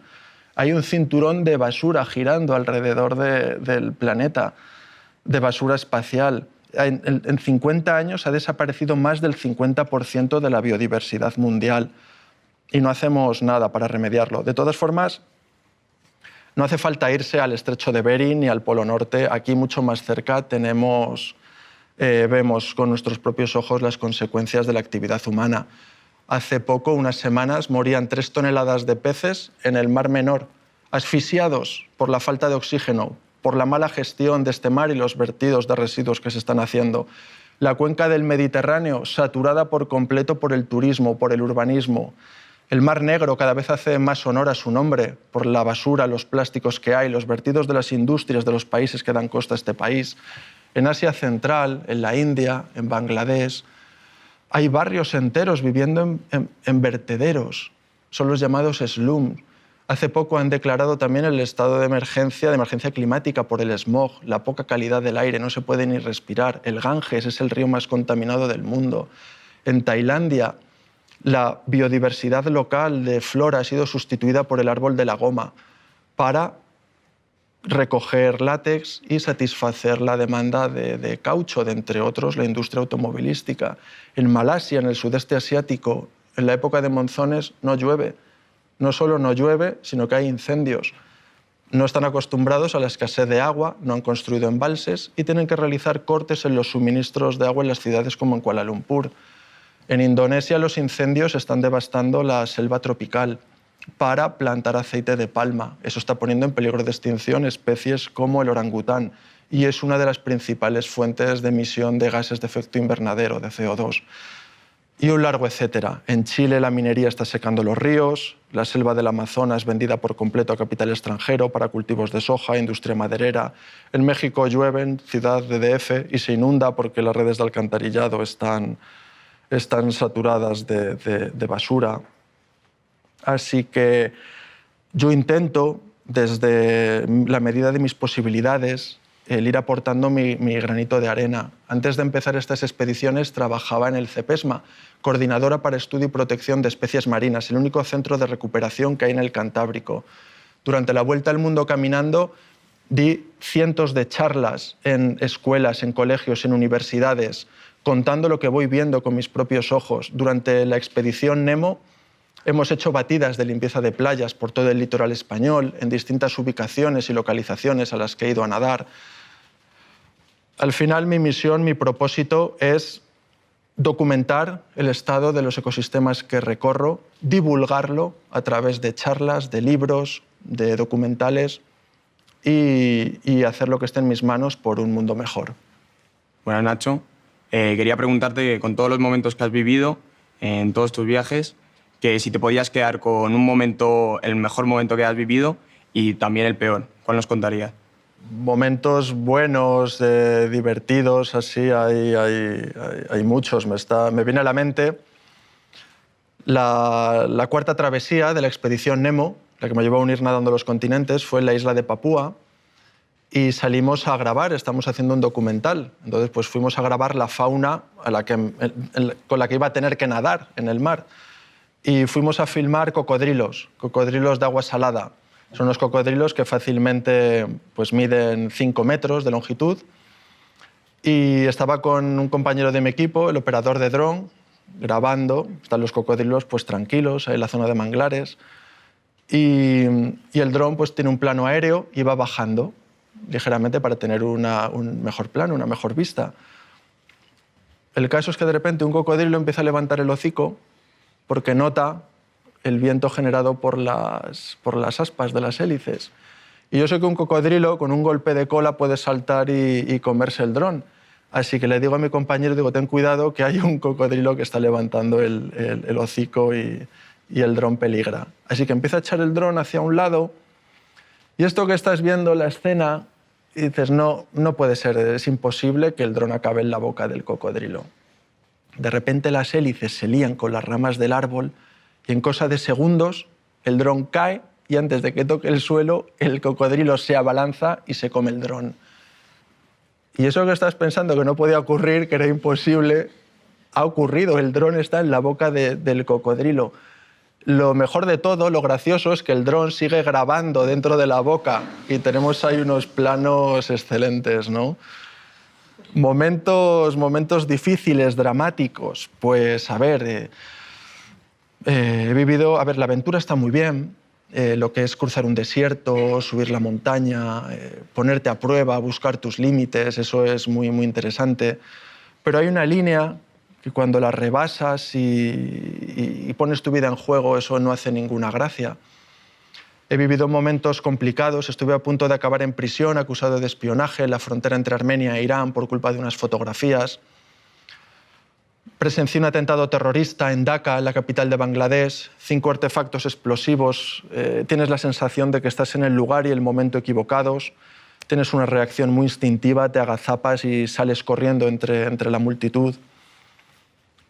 Hay un cinturón de basura girando alrededor del planeta, de basura espacial. En, en 50 años ha desaparecido más del 50% de la biodiversidad mundial y no hacemos nada para remediarlo. De todas formas, no hace falta irse al estrecho de Bering ni al Polo Norte. Aquí, mucho más cerca, tenemos, eh, vemos con nuestros propios ojos las consecuencias de la actividad humana. Hace poco, unas semanas, morían tres toneladas de peces en el Mar Menor, asfixiados por la falta de oxígeno, por la mala gestión de este mar y los vertidos de residuos que se están haciendo. La cuenca del Mediterráneo, saturada por completo por el turismo, por el urbanismo. El Mar Negro cada vez hace más honor a su nombre por la basura, los plásticos que hay, los vertidos de las industrias de los países que dan costa a este país. En Asia Central, en la India, en Bangladesh, hay barrios enteros viviendo en, vertederos, son los llamados slums. Hace poco han declarado también el estado de emergencia, de emergencia climática por el smog, la poca calidad del aire, no se puede ni respirar. El Ganges es el río más contaminado del mundo. En Tailandia la biodiversidad local de flora ha sido sustituida por el árbol de la goma para recoger látex y satisfacer la demanda de, caucho, de entre otros la industria automovilística. En Malasia, en el sudeste asiático, en la época de monzones no llueve. No solo no llueve, sino que hay incendios. No están acostumbrados a la escasez de agua, no han construido embalses y tienen que realizar cortes en los suministros de agua en las ciudades como en Kuala Lumpur. En Indonesia los incendios están devastando la selva tropical para plantar aceite de palma. Eso está poniendo en peligro de extinción especies como el orangután y es una de las principales fuentes de emisión de gases de efecto invernadero, de CO2. Y un largo etcétera. En Chile la minería está secando los ríos, la selva del Amazonas vendida por completo a capital extranjero para cultivos de soja, industria maderera. En México llueve, ciudad de DF, y se inunda porque las redes de alcantarillado están están saturadas de, basura. Así que yo intento, desde la medida de mis posibilidades, el ir aportando mi, granito de arena. Antes de empezar estas expediciones trabajaba en el CEPESMA, Coordinadora para Estudio y Protección de Especies Marinas, el único centro de recuperación que hay en el Cantábrico. Durante la vuelta al mundo caminando di cientos de charlas en escuelas, en colegios, en universidades, contando lo que voy viendo con mis propios ojos. Durante la expedición Nemo hemos hecho batidas de limpieza de playas por todo el litoral español, en distintas ubicaciones y localizaciones a las que he ido a nadar. Al final mi misión, mi propósito es documentar el estado de los ecosistemas que recorro, divulgarlo a través de charlas, de libros, de documentales y, hacer lo que esté en mis manos por un mundo mejor. Bueno, Nacho. Eh, quería preguntarte, con todos los momentos que has vivido en todos tus viajes, que si te podías quedar con un momento, el mejor momento que has vivido y también el peor, ¿cuál nos contarías? Momentos buenos, divertidos, así, hay, hay, muchos. Me, está, me viene a la mente la, cuarta travesía de la expedición Nemo, la que me llevó a unir nadando los continentes, fue en la isla de Papúa y salimos a grabar, estamos haciendo un documental. Entonces, pues fuimos a grabar la fauna con la que iba a tener que nadar en el mar. Y fuimos a filmar cocodrilos, cocodrilos de agua salada. Son unos cocodrilos que fácilmente pues, miden 5 metros de longitud. Y estaba con un compañero de mi equipo, el operador de dron, grabando. Están los cocodrilos pues, tranquilos en la zona de manglares. Y, el dron pues, tiene un plano aéreo y va bajando ligeramente para tener un mejor plano, una mejor vista. El caso es que de repente un cocodrilo empieza a levantar el hocico porque nota el viento generado por las, por las aspas de las hélices. Y yo sé que un cocodrilo con un golpe de cola puede saltar y, comerse el dron. Así que le digo a mi compañero, digo, ten cuidado que hay un cocodrilo que está levantando el, hocico y, y el dron peligra. Así que empieza a echar el dron hacia un lado y esto que estás viendo, la escena, y dices, no, no puede ser, es imposible que el dron acabe en la boca del cocodrilo. De repente las hélices se lían con las ramas del árbol y en cosa de segundos el dron cae y antes de que toque el suelo el cocodrilo se abalanza y se come el dron. Y eso que estás pensando que no podía ocurrir, que era imposible, ha ocurrido. El dron está en la boca del cocodrilo. Lo mejor de todo, lo gracioso, es que el dron sigue grabando dentro de la boca y tenemos ahí unos planos excelentes, ¿no? Momentos, momentos difíciles, dramáticos. Pues, a ver, eh, eh, he vivido... A ver, la aventura está muy bien, eh, lo que es cruzar un desierto, subir la montaña, ponerte a prueba, buscar tus límites, eso es muy, muy interesante. Pero hay una línea que cuando la rebasas y, pones tu vida en juego, eso no hace ninguna gracia. He vivido momentos complicados, estuve a punto de acabar en prisión acusado de espionaje en la frontera entre Armenia e Irán por culpa de unas fotografías. Presencié un atentado terrorista en Dhaka, la capital de Bangladesh, cinco artefactos explosivos. Eh, tienes la sensación de que estás en el lugar y el momento equivocados. Tienes una reacción muy instintiva, te agazapas y sales corriendo entre, entre la multitud.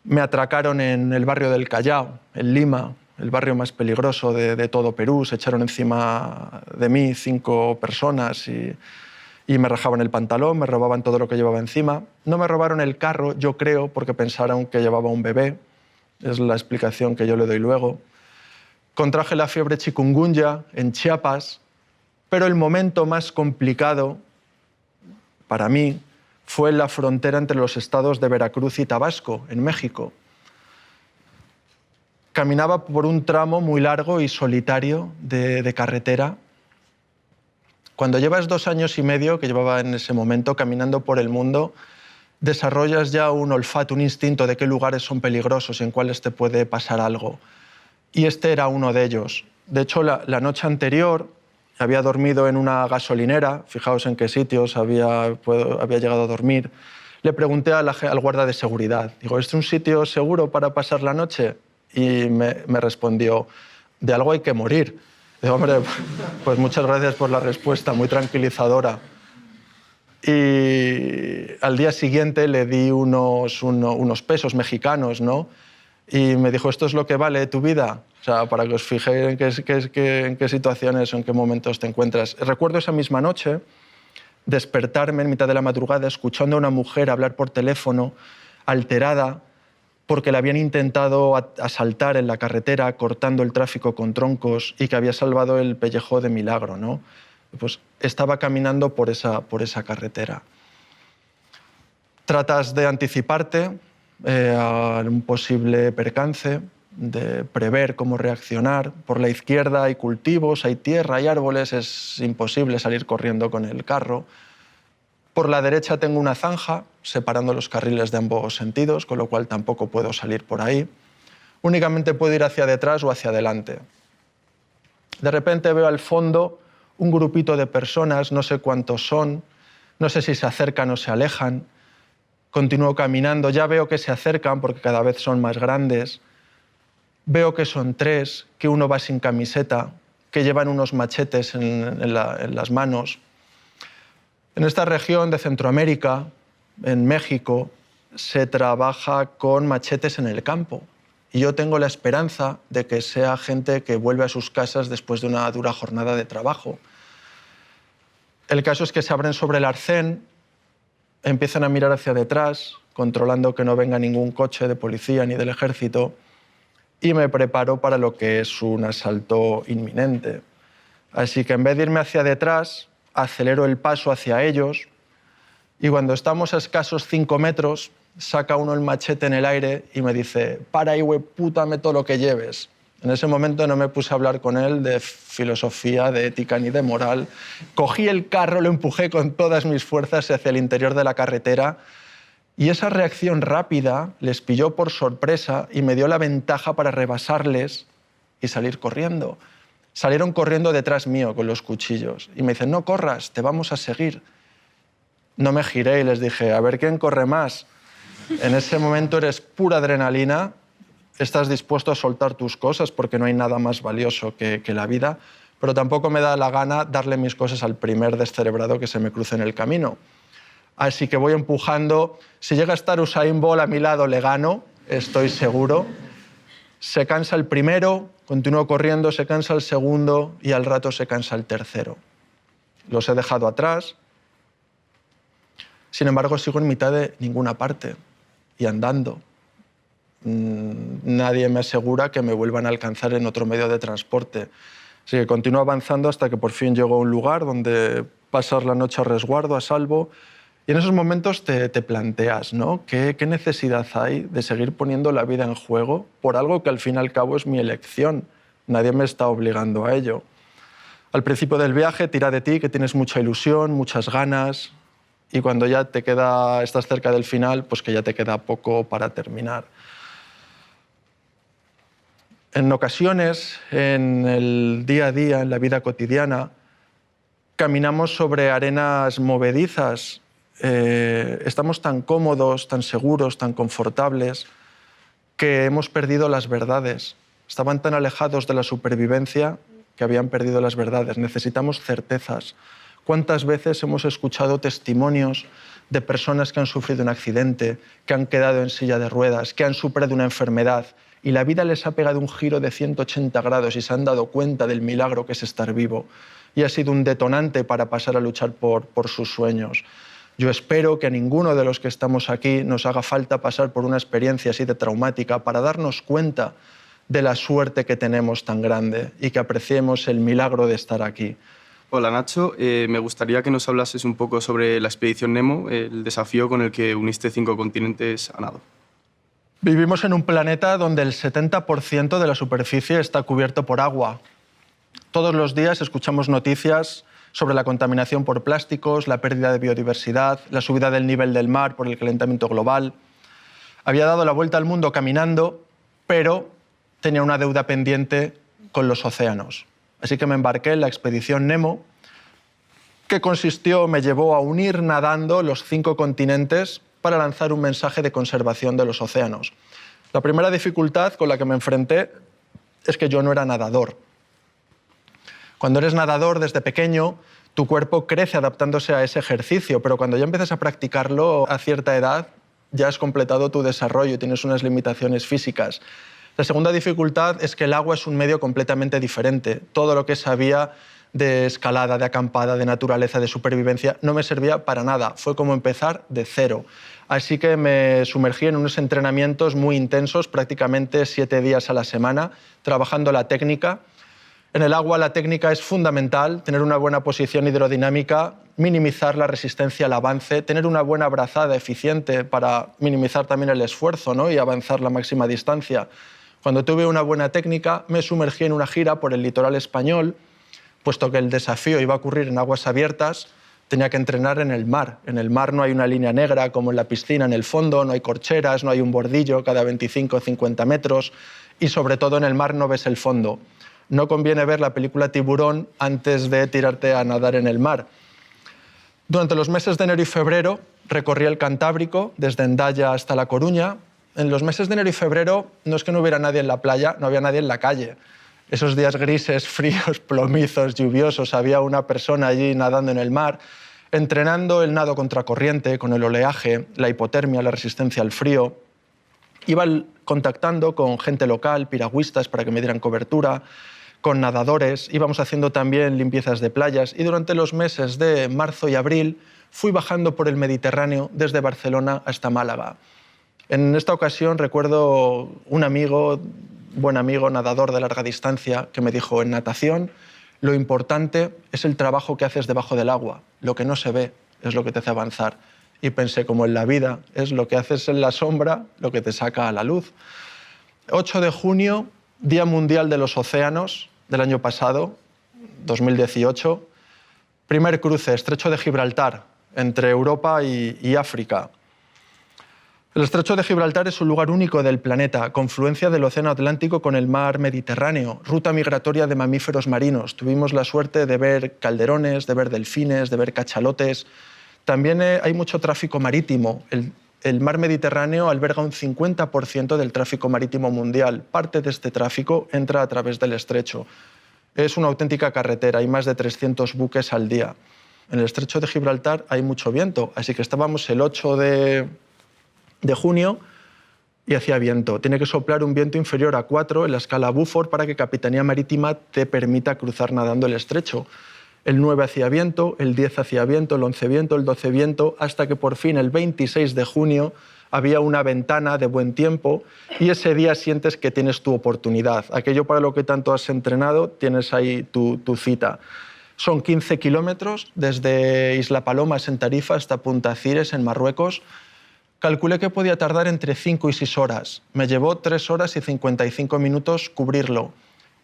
Me atracaron en el barrio del Callao, en Lima, el barrio más peligroso de, todo Perú. Se echaron encima de mí cinco personas y, me rajaban el pantalón, me robaban todo lo que llevaba encima. No me robaron el carro, yo creo, porque pensaron que llevaba un bebé. Es la explicación que yo le doy luego. Contraje la fiebre chikungunya en Chiapas, pero el momento más complicado para mí fue en la frontera entre los estados de Veracruz y Tabasco, en México. Caminaba por un tramo muy largo y solitario de, carretera. Cuando llevas dos años y medio, que llevaba en ese momento caminando por el mundo, desarrollas ya un olfato, un instinto de qué lugares son peligrosos y en cuáles te puede pasar algo. Y este era uno de ellos. De hecho, la noche anterior había dormido en una gasolinera, fijaos en qué sitios había, llegado a dormir. Le pregunté al, al guarda de seguridad, digo, ¿es un sitio seguro para pasar la noche? Y me respondió, de algo hay que morir. Digo, hombre, pues muchas gracias por la respuesta, muy tranquilizadora. Y al día siguiente le di unos, unos pesos mexicanos, ¿no? Y me dijo, ¿esto es lo que vale tu vida? O sea, para que os fijéis en qué, en qué situaciones o en qué momentos te encuentras. Recuerdo esa misma noche despertarme en mitad de la madrugada escuchando a una mujer hablar por teléfono, alterada, porque la habían intentado asaltar en la carretera, cortando el tráfico con troncos y que había salvado el pellejo de milagro. ¿no? Pues estaba caminando por esa, por esa carretera. Tratas de anticiparte eh, a un posible percance, de prever cómo reaccionar. Por la izquierda hay cultivos, hay tierra, hay árboles, es imposible salir corriendo con el carro. Por la derecha tengo una zanja separando los carriles de ambos sentidos, con lo cual tampoco puedo salir por ahí. Únicamente puedo ir hacia detrás o hacia adelante. De repente veo al fondo un grupito de personas, no sé cuántos son, no sé si se acercan o se alejan. Continúo caminando, ya veo que se acercan porque cada vez son más grandes. Veo que son tres, que uno va sin camiseta, que llevan unos machetes en, las manos. En esta región de Centroamérica, en México, se trabaja con machetes en el campo. Y yo tengo la esperanza de que sea gente que vuelve a sus casas después de una dura jornada de trabajo. El caso es que se abren sobre el arcén, empiezan a mirar hacia detrás, controlando que no venga ningún coche de policía ni del ejército, y me preparo para lo que es un asalto inminente. Así que en vez de irme hacia detrás, acelero el paso hacia ellos, y cuando estamos a escasos cinco metros, saca uno el machete en el aire y me dice, para güey, pútame todo lo que lleves. En ese momento no me puse a hablar con él de filosofía, de ética ni de moral. Cogí el carro, lo empujé con todas mis fuerzas hacia el interior de la carretera y esa reacción rápida les pilló por sorpresa y me dio la ventaja para rebasarles y salir corriendo. Salieron corriendo detrás mío con los cuchillos y me dicen, no corras, te vamos a seguir. No me giré y les dije, a ver quién corre más. En ese momento eres pura adrenalina estás dispuesto a soltar tus cosas porque no hay nada más valioso que, la vida, pero tampoco me da la gana darle mis cosas al primer descerebrado que se me cruce en el camino. Así que voy empujando. Si llega a estar Usain Bolt a mi lado, le gano, estoy seguro. Se cansa el primero, continúo corriendo, se cansa el segundo y al rato se cansa el tercero. Los he dejado atrás. Sin embargo, sigo en mitad de ninguna parte y andando. Mm, nadie me asegura que me vuelvan a alcanzar en otro medio de transporte. Así que continúo avanzando hasta que por fin llego a un lugar donde pasar la noche a resguardo, a salvo. Y en esos momentos te, planteas, ¿no? ¿Qué, ¿Qué, necesidad hay de seguir poniendo la vida en juego por algo que al fin y al cabo es mi elección? Nadie me está obligando a ello. Al principio del viaje tira de ti, que tienes mucha ilusión, muchas ganas, y cuando ya te queda, estás cerca del final, pues que ya te queda poco para terminar. En ocasiones, en el día a día, en la vida cotidiana, caminamos sobre arenas movedizas, eh, estamos tan cómodos, tan seguros, tan confortables, que hemos perdido las verdades. Estaban tan alejados de la supervivencia que habían perdido las verdades. Necesitamos certezas. ¿Cuántas veces hemos escuchado testimonios de personas que han sufrido un accidente, que han quedado en silla de ruedas, que han superado una enfermedad y la vida les ha pegado un giro de 180 grados y se han dado cuenta del milagro que es estar vivo y ha sido un detonante para pasar a luchar por, por sus sueños. Yo espero que a ninguno de los que estamos aquí nos haga falta pasar por una experiencia así de traumática para darnos cuenta de la suerte que tenemos tan grande y que apreciemos el milagro de estar aquí. Hola Nacho, eh, me gustaría que nos hablases un poco sobre la expedición Nemo, el desafío con el que uniste cinco continentes a nado. Vivimos en un planeta donde el 70% de la superficie está cubierto por agua. Todos los días escuchamos noticias sobre la contaminación por plásticos, la pérdida de biodiversidad, la subida del nivel del mar por el calentamiento global. Había dado la vuelta al mundo caminando, pero tenía una deuda pendiente con los océanos. Así que me embarqué en la expedición Nemo, que consistió, me llevó a unir nadando los cinco continentes para lanzar un mensaje de conservación de los océanos. La primera dificultad con la que me enfrenté es que yo no era nadador. Cuando eres nadador desde pequeño, tu cuerpo crece adaptándose a ese ejercicio, pero cuando ya empiezas a practicarlo a cierta edad, ya has completado tu desarrollo y tienes unas limitaciones físicas. La segunda dificultad es que el agua es un medio completamente diferente. Todo lo que sabía de escalada, de acampada, de naturaleza, de supervivencia, no me servía para nada. Fue como empezar de cero. Así que me sumergí en unos entrenamientos muy intensos, prácticamente siete días a la semana, trabajando la técnica. En el agua la técnica es fundamental, tener una buena posición hidrodinámica, minimizar la resistencia al avance, tener una buena brazada eficiente para minimizar también el esfuerzo ¿no? y avanzar la máxima distancia. Cuando tuve una buena técnica, me sumergí en una gira por el litoral español, puesto que el desafío iba a ocurrir en aguas abiertas, tenía que entrenar en el mar. En el mar no hay una línea negra como en la piscina, en el fondo no hay corcheras, no hay un bordillo cada 25 o 50 metros y sobre todo en el mar no ves el fondo. No conviene ver la película Tiburón antes de tirarte a nadar en el mar. Durante los meses de enero y febrero recorrí el Cantábrico desde Endaya hasta La Coruña. En los meses de enero y febrero no es que no hubiera nadie en la playa, no había nadie en la calle. Esos días grises, fríos, plomizos, lluviosos, había una persona allí nadando en el mar, entrenando el nado contracorriente con el oleaje, la hipotermia, la resistencia al frío. Iba contactando con gente local, piragüistas para que me dieran cobertura, con nadadores, íbamos haciendo también limpiezas de playas y durante los meses de marzo y abril fui bajando por el Mediterráneo desde Barcelona hasta Málaga. En esta ocasión recuerdo un amigo, buen amigo, nadador de larga distancia, que me dijo, en natación lo importante es el trabajo que haces debajo del agua, lo que no se ve es lo que te hace avanzar. Y pensé, como en la vida, es lo que haces en la sombra lo que te saca a la luz. 8 de junio, Día Mundial de los Océanos, del año pasado, 2018, primer cruce, estrecho de Gibraltar, entre Europa y, África. El estrecho de Gibraltar es un lugar único del planeta, confluencia del Océano Atlántico con el mar Mediterráneo, ruta migratoria de mamíferos marinos. Tuvimos la suerte de ver calderones, de ver delfines, de ver cachalotes. También eh, hay mucho tráfico marítimo. El mar Mediterráneo alberga un 50% del tráfico marítimo mundial. Parte de este tráfico entra a través del estrecho. Es una auténtica carretera, hay más de 300 buques al día. En el estrecho de Gibraltar hay mucho viento, así que estábamos el 8 de, junio y hacía viento. Tiene que soplar un viento inferior a 4 en la escala Buford para que Capitanía Marítima te permita cruzar nadando el estrecho el 9 hacía viento, el 10 hacía viento, el 11 viento, el 12 viento, hasta que por fin el 26 de junio había una ventana de buen tiempo y ese día sientes que tienes tu oportunidad. Aquello para lo que tanto has entrenado, tienes ahí tu, cita. Son 15 kilómetros desde Isla Palomas en Tarifa hasta Punta Cires en Marruecos. Calculé que podía tardar entre 5 y 6 horas. Me llevó 3 horas y 55 minutos cubrirlo.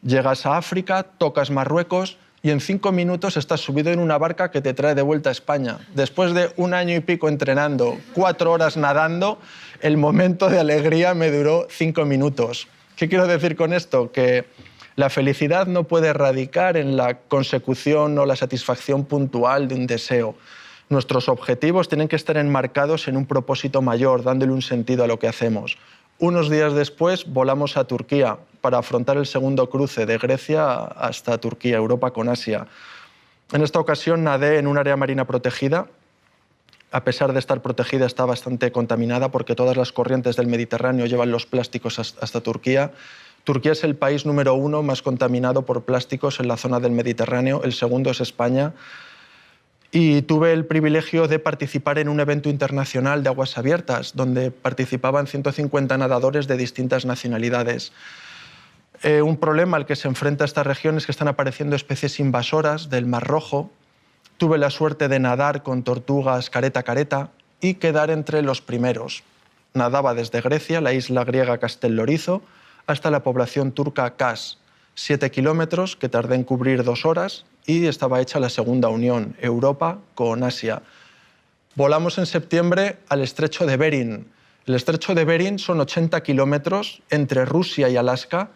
Llegas a África, tocas Marruecos, y en cinco minutos estás subido en una barca que te trae de vuelta a España. Después de un año y pico entrenando, cuatro horas nadando, el momento de alegría me duró cinco minutos. ¿Qué quiero decir con esto? Que la felicidad no puede radicar en la consecución o la satisfacción puntual de un deseo. Nuestros objetivos tienen que estar enmarcados en un propósito mayor, dándole un sentido a lo que hacemos. Unos días después volamos a Turquía para afrontar el segundo cruce de Grecia hasta Turquía, Europa con Asia. En esta ocasión nadé en un área marina protegida. A pesar de estar protegida, está bastante contaminada porque todas las corrientes del Mediterráneo llevan los plásticos hasta Turquía. Turquía es el país número uno más contaminado por plásticos en la zona del Mediterráneo. El segundo es España y tuve el privilegio de participar en un evento internacional de aguas abiertas, donde participaban 150 nadadores de distintas nacionalidades. Eh, un problema al que se enfrenta esta región es que están apareciendo especies invasoras del Mar Rojo. Tuve la suerte de nadar con tortugas careta careta y quedar entre los primeros. Nadaba desde Grecia, la isla griega Castellorizo, hasta la población turca Kas, siete kilómetros que tardé en cubrir dos horas y estaba hecha la segunda unión, Europa con Asia. Volamos en septiembre al estrecho de Bering. El estrecho de Bering son 80 kilómetros entre Rusia y Alaska,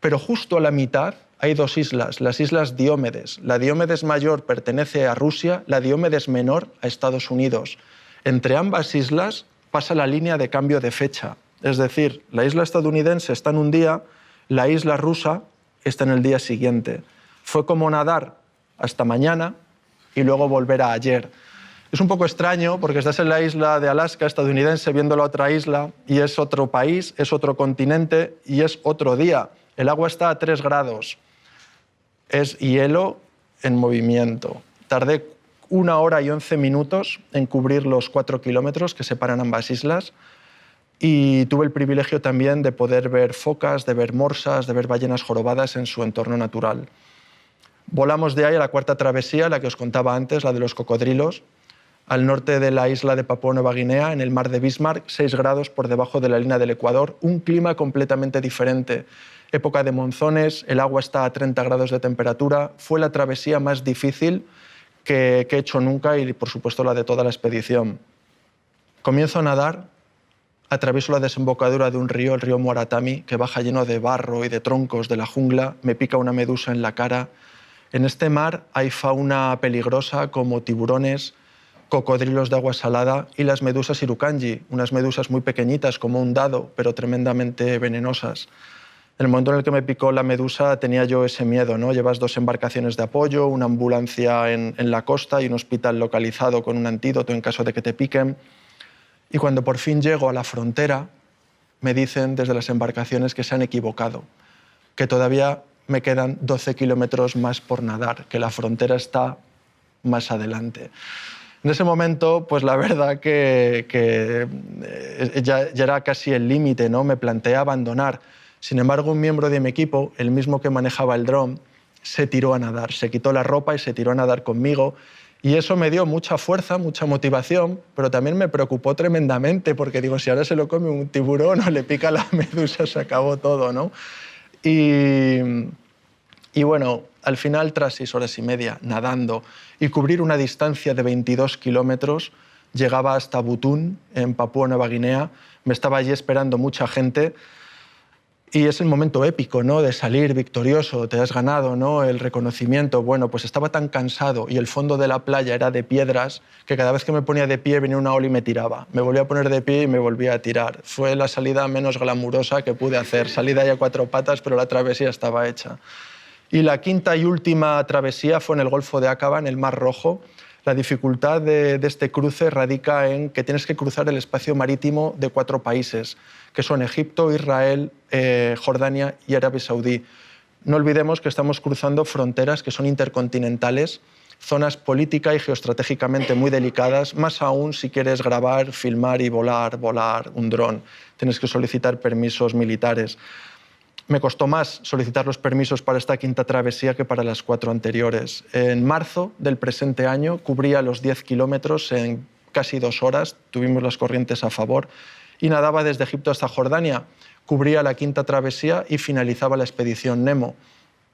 pero justo a la mitad hay dos islas, las islas Diómedes. La Diómedes mayor pertenece a Rusia, la Diómedes menor a Estados Unidos. Entre ambas islas pasa la línea de cambio de fecha, es decir, la isla estadounidense está en un día, la isla rusa está en el día siguiente. Fue como nadar hasta mañana y luego volver a ayer. Es un poco extraño porque estás en la isla de Alaska estadounidense viendo la otra isla y es otro país, es otro continente y es otro día. El agua está a 3 grados. Es hielo en movimiento. Tardé una hora y 11 minutos en cubrir los cuatro kilómetros que separan ambas islas y tuve el privilegio también de poder ver focas, de ver morsas, de ver ballenas jorobadas en su entorno natural. Volamos de ahí a la cuarta travesía, la que os contaba antes, la de los cocodrilos, al norte de la isla de Papua Nueva Guinea, en el mar de Bismarck, 6 grados por debajo de la línea del Ecuador, un clima completamente diferente. Época de monzones, el agua está a 30 grados de temperatura, fue la travesía más difícil que, he hecho nunca y, por supuesto, la de toda la expedición. Comienzo a nadar, atravieso la desembocadura de un río, el río Moratami, que baja lleno de barro y de troncos de la jungla, me pica una medusa en la cara. En este mar hay fauna peligrosa como tiburones, cocodrilos de agua salada y las medusas irukanji, unas medusas muy pequeñitas como un dado, pero tremendamente venenosas. En el momento en el que me picó la medusa tenía yo ese miedo, ¿no? Llevas dos embarcaciones de apoyo, una ambulancia en, la costa y un hospital localizado con un antídoto en caso de que te piquen. Y cuando por fin llego a la frontera, me dicen desde las embarcaciones que se han equivocado, que todavía me quedan 12 kilómetros más por nadar, que la frontera está más adelante. En ese momento, pues la verdad que, que eh, ya, ya, era casi el límite, ¿no? Me planteé abandonar. Sin embargo, un miembro de mi equipo, el mismo que manejaba el dron, se tiró a nadar, se quitó la ropa y se tiró a nadar conmigo. Y eso me dio mucha fuerza, mucha motivación, pero también me preocupó tremendamente porque digo, si ahora se lo come un tiburón o le pica la medusa, se acabó todo, ¿no? Y, y bueno, al final, tras seis horas y media nadando y cubrir una distancia de 22 kilómetros, llegaba hasta Butún, en Papúa Nueva Guinea. Me estaba allí esperando mucha gente y es el momento épico, ¿no? De salir victorioso, te has ganado, ¿no? El reconocimiento. Bueno, pues estaba tan cansado y el fondo de la playa era de piedras que cada vez que me ponía de pie venía una ola y me tiraba. Me volvía a poner de pie y me volvía a tirar. Fue la salida menos glamurosa que pude hacer. Salida ya cuatro patas, pero la travesía estaba hecha. Y la quinta y última travesía fue en el Golfo de Aqaba, en el Mar Rojo. La dificultad de, este cruce radica en que tienes que cruzar el espacio marítimo de cuatro países, que son Egipto, Israel, eh, Jordania y Arabia Saudí. No olvidemos que estamos cruzando fronteras que son intercontinentales, zonas política y geoestratégicamente muy delicadas, más aún si quieres grabar, filmar y volar, volar un dron. Tienes que solicitar permisos militares. Me costó más solicitar los permisos para esta quinta travesía que para las cuatro anteriores. En marzo del presente año cubría los 10 kilómetros en casi dos horas, tuvimos las corrientes a favor, y nadaba desde Egipto hasta Jordania. Cubría la quinta travesía y finalizaba la expedición Nemo.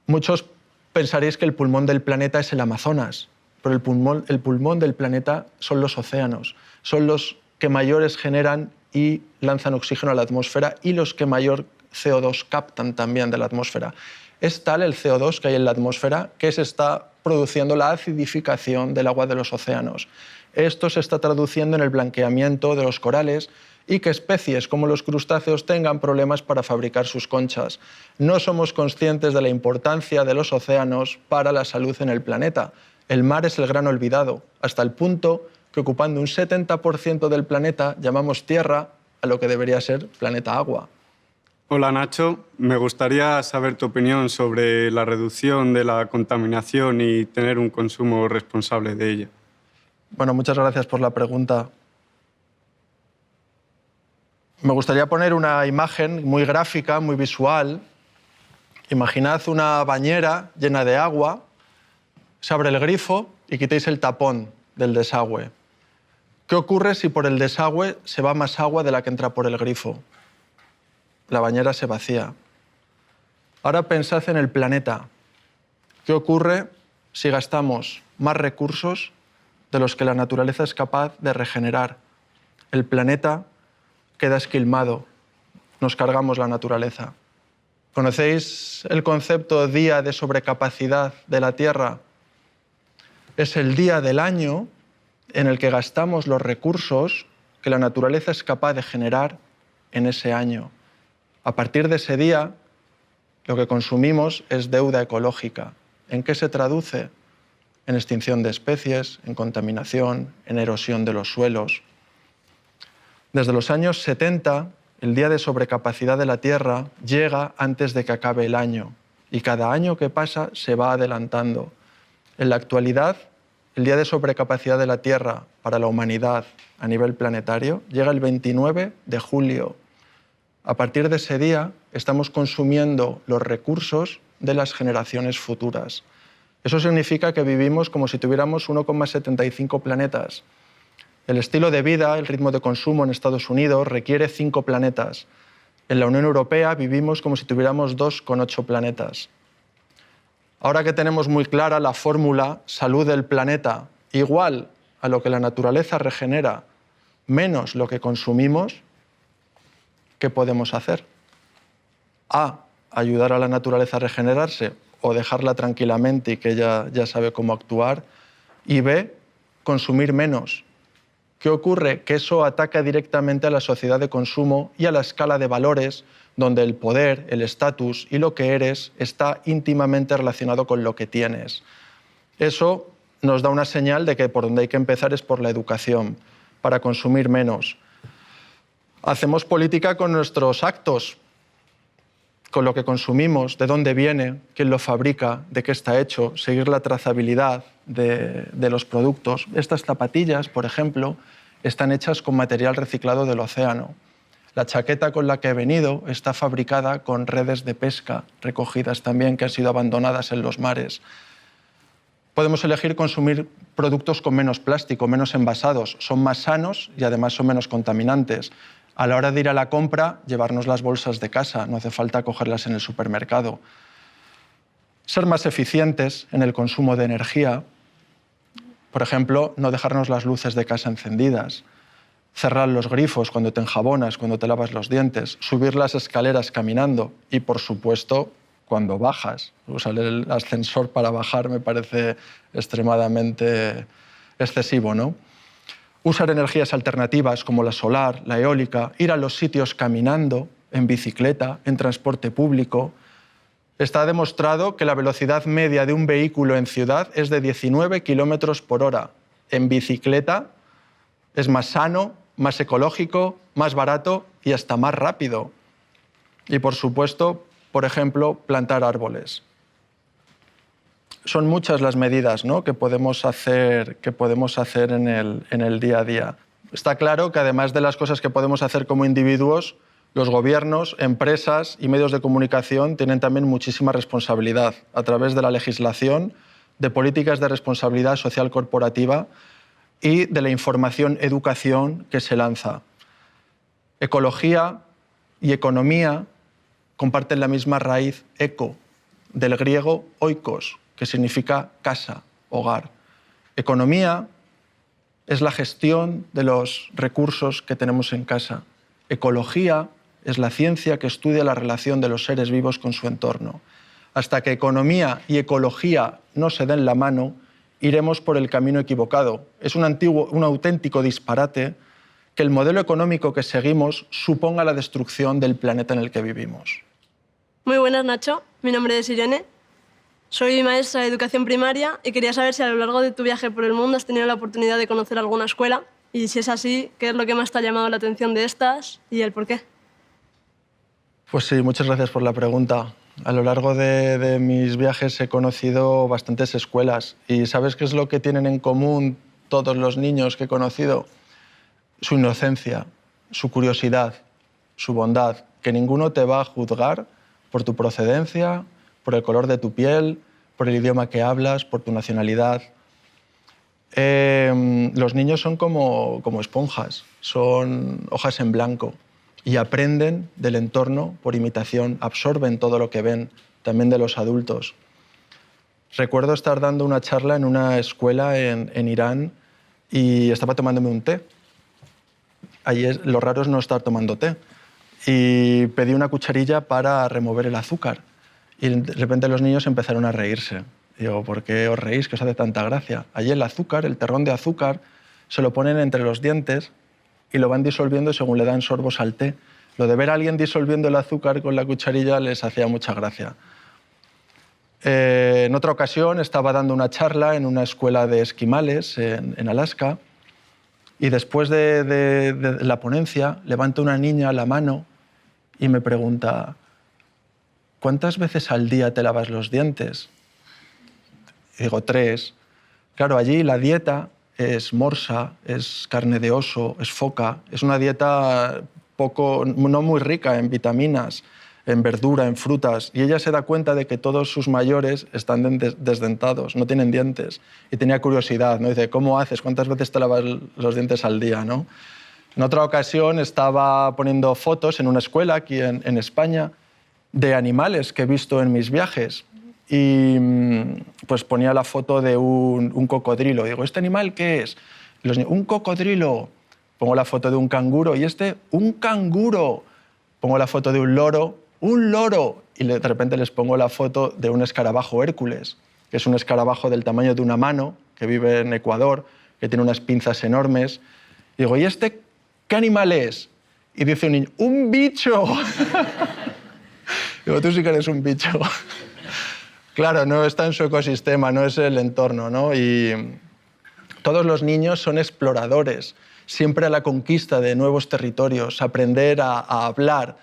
Muchos pensaréis que el pulmón del planeta es el Amazonas, pero el pulmón, el pulmón del planeta son los océanos, son los que mayores generan y lanzan oxígeno a la atmósfera y los que mayor CO2 captan también de la atmósfera. Es tal el CO2 que hay en la atmósfera que se está produciendo la acidificación del agua de los océanos. Esto se está traduciendo en el blanqueamiento de los corales y que especies como los crustáceos tengan problemas para fabricar sus conchas. No somos conscientes de la importancia de los océanos para la salud en el planeta. El mar es el gran olvidado, hasta el punto que ocupando un 70% del planeta llamamos Tierra a lo que debería ser planeta agua. Hola Nacho, me gustaría saber tu opinión sobre la reducción de la contaminación y tener un consumo responsable de ella. Bueno, muchas gracias por la pregunta. Me gustaría poner una imagen muy gráfica, muy visual. Imaginad una bañera llena de agua, se abre el grifo y quitéis el tapón del desagüe. ¿Qué ocurre si por el desagüe se va más agua de la que entra por el grifo? La bañera se vacía. Ahora pensad en el planeta. ¿Qué ocurre si gastamos más recursos de los que la naturaleza es capaz de regenerar? El planeta queda esquilmado, nos cargamos la naturaleza. ¿Conocéis el concepto día de sobrecapacidad de la Tierra? Es el día del año en el que gastamos los recursos que la naturaleza es capaz de generar en ese año. A partir de ese día, lo que consumimos es deuda ecológica. ¿En qué se traduce? En extinción de especies, en contaminación, en erosión de los suelos, desde los años 70, el día de sobrecapacidad de la Tierra llega antes de que acabe el año y cada año que pasa se va adelantando. En la actualidad, el día de sobrecapacidad de la Tierra para la humanidad a nivel planetario llega el 29 de julio. A partir de ese día estamos consumiendo los recursos de las generaciones futuras. Eso significa que vivimos como si tuviéramos 1,75 planetas el estilo de vida, el ritmo de consumo en Estados Unidos requiere cinco planetas. En la Unión Europea vivimos como si tuviéramos dos con ocho planetas. Ahora que tenemos muy clara la fórmula salud del planeta igual a lo que la naturaleza regenera menos lo que consumimos, ¿qué podemos hacer? A, ayudar a la naturaleza a regenerarse o dejarla tranquilamente y que ella ya sabe cómo actuar. Y B, consumir menos. ¿Qué ocurre? Que eso ataca directamente a la sociedad de consumo y a la escala de valores donde el poder, el estatus y lo que eres está íntimamente relacionado con lo que tienes. Eso nos da una señal de que por donde hay que empezar es por la educación, para consumir menos. Hacemos política con nuestros actos, con lo que consumimos, de dónde viene, quién lo fabrica, de qué está hecho, seguir la trazabilidad de, de los productos. Estas zapatillas, por ejemplo, están hechas con material reciclado del océano. La chaqueta con la que he venido está fabricada con redes de pesca recogidas también que han sido abandonadas en los mares. Podemos elegir consumir productos con menos plástico, menos envasados. Son más sanos y además son menos contaminantes. A la hora de ir a la compra, llevarnos las bolsas de casa, no hace falta cogerlas en el supermercado. Ser más eficientes en el consumo de energía, por ejemplo, no dejarnos las luces de casa encendidas, cerrar los grifos cuando te enjabonas, cuando te lavas los dientes, subir las escaleras caminando y, por supuesto, cuando bajas. Usar el ascensor para bajar me parece extremadamente excesivo, ¿no? Usar energías alternativas como la solar, la eólica, ir a los sitios caminando, en bicicleta, en transporte público. Está demostrado que la velocidad media de un vehículo en ciudad es de 19 kilómetros por hora. En bicicleta es más sano, más ecológico, más barato y hasta más rápido. Y por supuesto, por ejemplo, plantar árboles. Son muchas las medidas que podemos hacer, que podemos hacer en el día a día. Está claro que además de las cosas que podemos hacer como individuos, los gobiernos, empresas y medios de comunicación tienen también muchísima responsabilidad a través de la legislación, de políticas de responsabilidad social corporativa y de la información educación que se lanza. Ecología y economía comparten la misma raíz eco, del griego oikos, que significa casa, hogar. Economía es la gestión de los recursos que tenemos en casa. Ecología es la ciencia que estudia la relación de los seres vivos con su entorno. Hasta que economía y ecología no se den la mano, iremos por el camino equivocado. Es un, antiguo, un auténtico disparate que el modelo económico que seguimos suponga la destrucción del planeta en el que vivimos. Muy buenas, Nacho. Mi nombre es Irene. Soy maestra de educación primaria y quería saber si a lo largo de tu viaje por el mundo has tenido la oportunidad de conocer alguna escuela y si es así, ¿qué es lo que más te ha llamado la atención de estas y el por qué? Pues sí, muchas gracias por la pregunta. A lo largo de, de, mis viajes he conocido bastantes escuelas y ¿sabes qué es lo que tienen en común todos los niños que he conocido? Su inocencia, su curiosidad, su bondad, que ninguno te va a juzgar por tu procedencia, por el color de tu piel, por el idioma que hablas, por tu nacionalidad. Eh, los niños son como, como esponjas, son hojas en blanco y aprenden del entorno por imitación, absorben todo lo que ven, también de los adultos. Recuerdo estar dando una charla en una escuela en, en Irán y estaba tomándome un té. Allí es, lo raro es no estar tomando té. Y pedí una cucharilla para remover el azúcar. Y de repente los niños empezaron a reírse. Digo, ¿por qué os reís? ¿Qué os hace tanta gracia? Allí el azúcar, el terrón de azúcar, se lo ponen entre los dientes y lo van disolviendo según le dan sorbos al té. Lo de ver a alguien disolviendo el azúcar con la cucharilla les hacía mucha gracia. Eh, en otra ocasión estaba dando una charla en una escuela de esquimales en, Alaska y después de, de, de, la ponencia levanta una niña la mano y me pregunta, ¿cuántas veces al día te lavas los dientes? Digo, tres. Claro, allí la dieta es morsa, es carne de oso, es foca. Es una dieta poco, no muy rica en vitaminas, en verdura, en frutas. Y ella se da cuenta de que todos sus mayores están desdentados, no tienen dientes. Y tenía curiosidad, ¿no? Dice, ¿cómo haces? ¿Cuántas veces te lavas los dientes al día? ¿no? En otra ocasión estaba poniendo fotos en una escuela aquí en, en España de animales que he visto en mis viajes y mm, pues ponía la foto de un, cocodrilo. Digo, ¿este animal qué es? Los un cocodrilo. Pongo la foto de un canguro. ¿Y este? Un canguro. Pongo la foto de un loro. Un loro. Y de repente les pongo la foto de un escarabajo Hércules, que es un escarabajo del tamaño de una mano, que vive en Ecuador, que tiene unas pinzas enormes. Digo, ¿y este qué animal es? Y dice un niño, ¡un bicho! digo, tú sí que eres un bicho. Claro, no está en su ecosistema, no es el entorno, ¿no? Y todos los niños son exploradores, siempre a la conquista de nuevos territorios, aprender a, a hablar,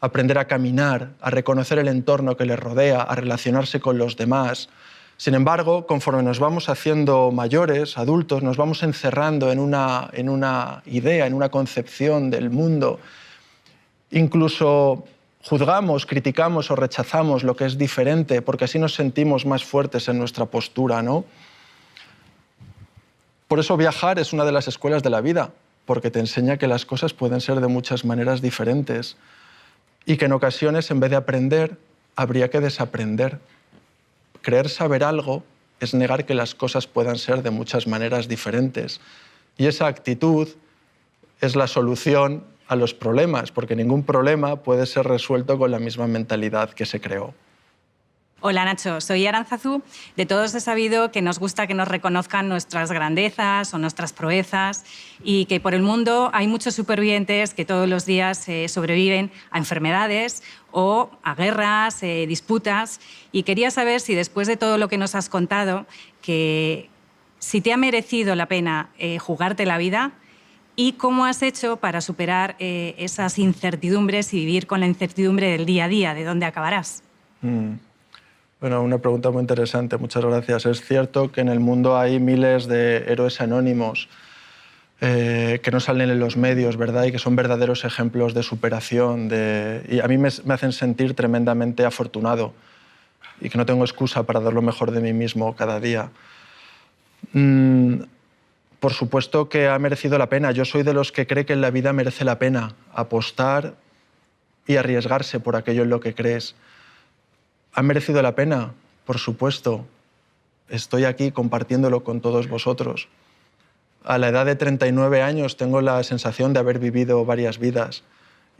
aprender a caminar, a reconocer el entorno que les rodea, a relacionarse con los demás. Sin embargo, conforme nos vamos haciendo mayores, adultos, nos vamos encerrando en una, en una idea, en una concepción del mundo. Incluso juzgamos, criticamos o rechazamos lo que es diferente, porque así nos sentimos más fuertes en nuestra postura, ¿no? Por eso viajar es una de las escuelas de la vida, porque te enseña que las cosas pueden ser de muchas maneras diferentes y que en ocasiones, en vez de aprender, habría que desaprender. Creer saber algo es negar que las cosas puedan ser de muchas maneras diferentes. Y esa actitud es la solución a los problemas, porque ningún problema puede ser resuelto con la misma mentalidad que se creó. Hola Nacho, soy Aranzazú. De todos he sabido que nos gusta que nos reconozcan nuestras grandezas o nuestras proezas y que por el mundo hay muchos supervivientes que todos los días eh, sobreviven a enfermedades o a guerras, eh, disputas. Y quería saber si después de todo lo que nos has contado, que si te ha merecido la pena eh, jugarte la vida y cómo has hecho para superar eh, esas incertidumbres y vivir con la incertidumbre del día a día, de dónde acabarás. Mm. Bueno, una pregunta muy interesante, muchas gracias. Es cierto que en el mundo hay miles de héroes anónimos eh, que no salen en los medios, ¿verdad? Y que son verdaderos ejemplos de superación. De... Y a mí me, me hacen sentir tremendamente afortunado y que no tengo excusa para dar lo mejor de mí mismo cada día. Mm, por supuesto que ha merecido la pena. Yo soy de los que cree que en la vida merece la pena apostar y arriesgarse por aquello en lo que crees. ¿Ha merecido la pena? Por supuesto. Estoy aquí compartiéndolo con todos vosotros. A la edad de 39 años tengo la sensación de haber vivido varias vidas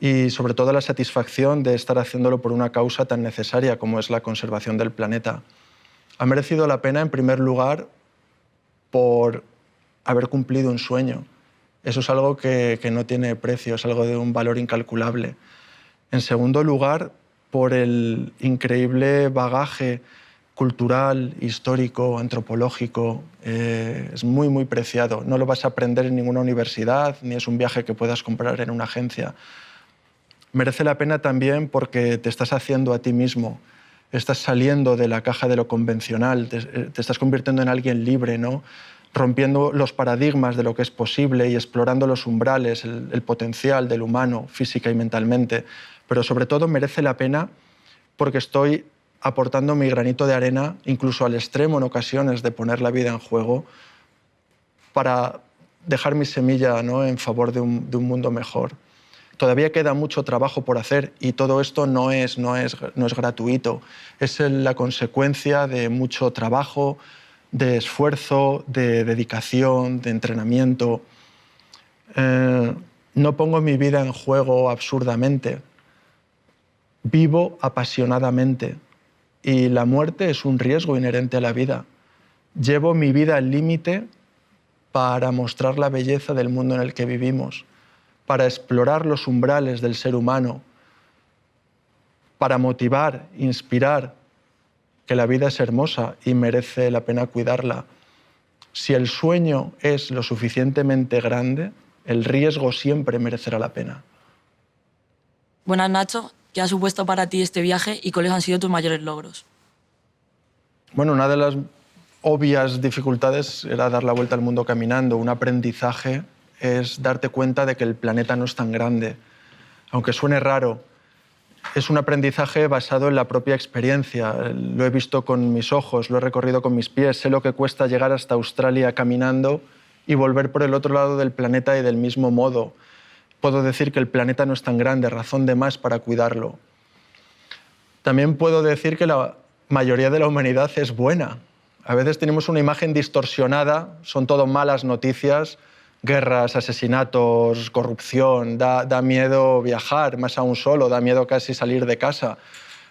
y sobre todo la satisfacción de estar haciéndolo por una causa tan necesaria como es la conservación del planeta. Ha merecido la pena, en primer lugar, por haber cumplido un sueño. Eso es algo que, que no tiene precio, es algo de un valor incalculable. En segundo lugar, por el increíble bagaje cultural, histórico, antropológico. Eh, es muy, muy preciado. No lo vas a aprender en ninguna universidad, ni es un viaje que puedas comprar en una agencia. Merece la pena también porque te estás haciendo a ti mismo, estás saliendo de la caja de lo convencional, te, te estás convirtiendo en alguien libre, ¿no? Rompiendo los paradigmas de lo que es posible y explorando los umbrales, el, potencial del humano, física y mentalmente. Pero sobre todo merece la pena porque estoy aportando mi granito de arena, incluso al extremo en ocasiones de poner la vida en juego, para dejar mi semilla ¿no? en favor de un, de un, mundo mejor. Todavía queda mucho trabajo por hacer y todo esto no es, no es, no es gratuito, es la consecuencia de mucho trabajo, de esfuerzo, de dedicación, de entrenamiento. Eh, no pongo mi vida en juego absurdamente, vivo apasionadamente y la muerte es un riesgo inherente a la vida. Llevo mi vida al límite para mostrar la belleza del mundo en el que vivimos, para explorar los umbrales del ser humano, para motivar, inspirar que la vida es hermosa y merece la pena cuidarla. Si el sueño es lo suficientemente grande, el riesgo siempre merecerá la pena. Buenas, Nacho. ¿Qué ha supuesto para ti este viaje y cuáles han sido tus mayores logros? Bueno, una de las obvias dificultades era dar la vuelta al mundo caminando. Un aprendizaje es darte cuenta de que el planeta no es tan grande. Aunque suene raro, es un aprendizaje basado en la propia experiencia. Lo he visto con mis ojos, lo he recorrido con mis pies, sé lo que cuesta llegar hasta Australia caminando y volver por el otro lado del planeta y del mismo modo. Puedo decir que el planeta no es tan grande, razón de más para cuidarlo. También puedo decir que la mayoría de la humanidad es buena. A veces tenemos una imagen distorsionada, son todo malas noticias, guerras, asesinatos, corrupción, da, da, miedo viajar, más aún solo, da miedo casi salir de casa.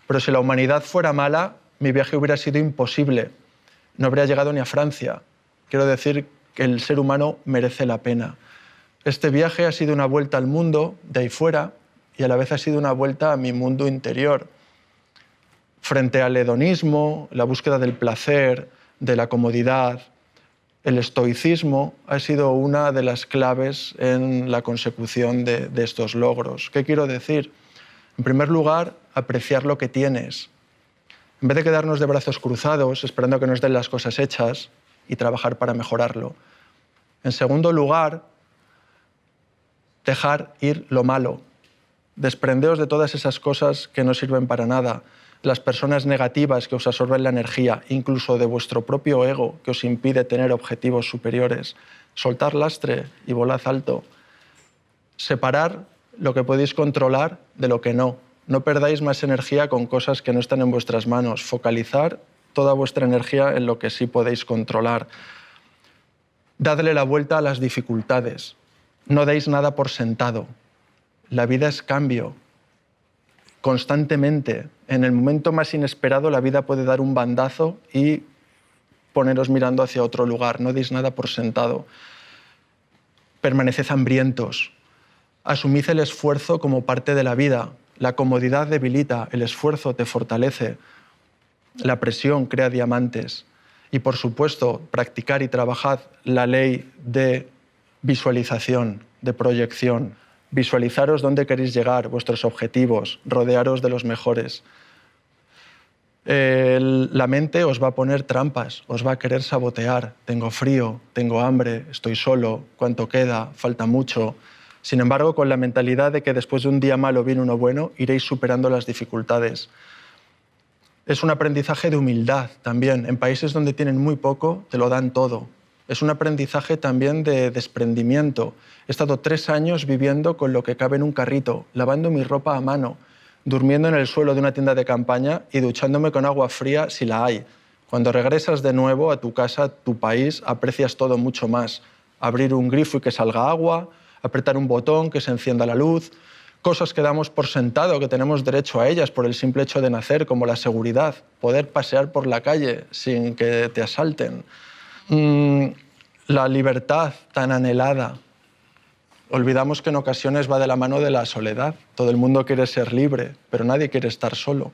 Pero si la humanidad fuera mala, mi viaje hubiera sido imposible. No habría llegado ni a Francia. Quiero decir que el ser humano merece la pena. Este viaje ha sido una vuelta al mundo de ahí fuera y a la vez ha sido una vuelta a mi mundo interior. Frente al hedonismo, la búsqueda del placer, de la comodidad, el estoicismo ha sido una de las claves en la consecución de, estos logros. ¿Qué quiero decir? En primer lugar, apreciar lo que tienes. En vez de quedarnos de brazos cruzados esperando que nos den las cosas hechas y trabajar para mejorarlo. En segundo lugar, dejar ir lo malo. Desprendeos de todas esas cosas que no sirven para nada, las personas negativas que os absorben la energía, incluso de vuestro propio ego que os impide tener objetivos superiores. Soltar lastre y volad alto. Separar lo que podéis controlar de lo que no. No perdáis más energía con cosas que no están en vuestras manos. Focalizar toda vuestra energía en lo que sí podéis controlar. Dadle la vuelta a las dificultades. No deis nada por sentado. La vida es cambio. Constantemente, en el momento más inesperado, la vida puede dar un bandazo y poneros mirando hacia otro lugar. No deis nada por sentado. Permaneced hambrientos. Asumid el esfuerzo como parte de la vida. La comodidad debilita, el esfuerzo te fortalece. La presión crea diamantes. Y por supuesto, practicar y trabajar la ley de visualización, de proyección. Visualizaros dónde queréis llegar, vuestros objetivos, rodearos de los mejores. La mente os va a poner trampas, os va a querer sabotear. Tengo frío, tengo hambre, estoy solo, cuánto queda, falta mucho. Sin embargo, con la mentalidad de que después de un día malo viene uno bueno, iréis superando las dificultades. Es un aprendizaje de humildad también. En países donde tienen muy poco, te lo dan todo es un aprendizaje también de desprendimiento. He estado tres años viviendo con lo que cabe en un carrito, lavando mi ropa a mano, durmiendo en el suelo de una tienda de campaña y duchándome con agua fría si la hay. Cuando regresas de nuevo a tu casa, tu país, aprecias todo mucho más. Abrir un grifo y que salga agua, apretar un botón, que se encienda la luz, cosas que damos por sentado, que tenemos derecho a ellas por el simple hecho de nacer, como la seguridad, poder pasear por la calle sin que te asalten Mm, la libertad tan anhelada. Olvidamos que en ocasiones va de la mano de la soledad. Todo el mundo quiere ser libre, pero nadie quiere estar solo.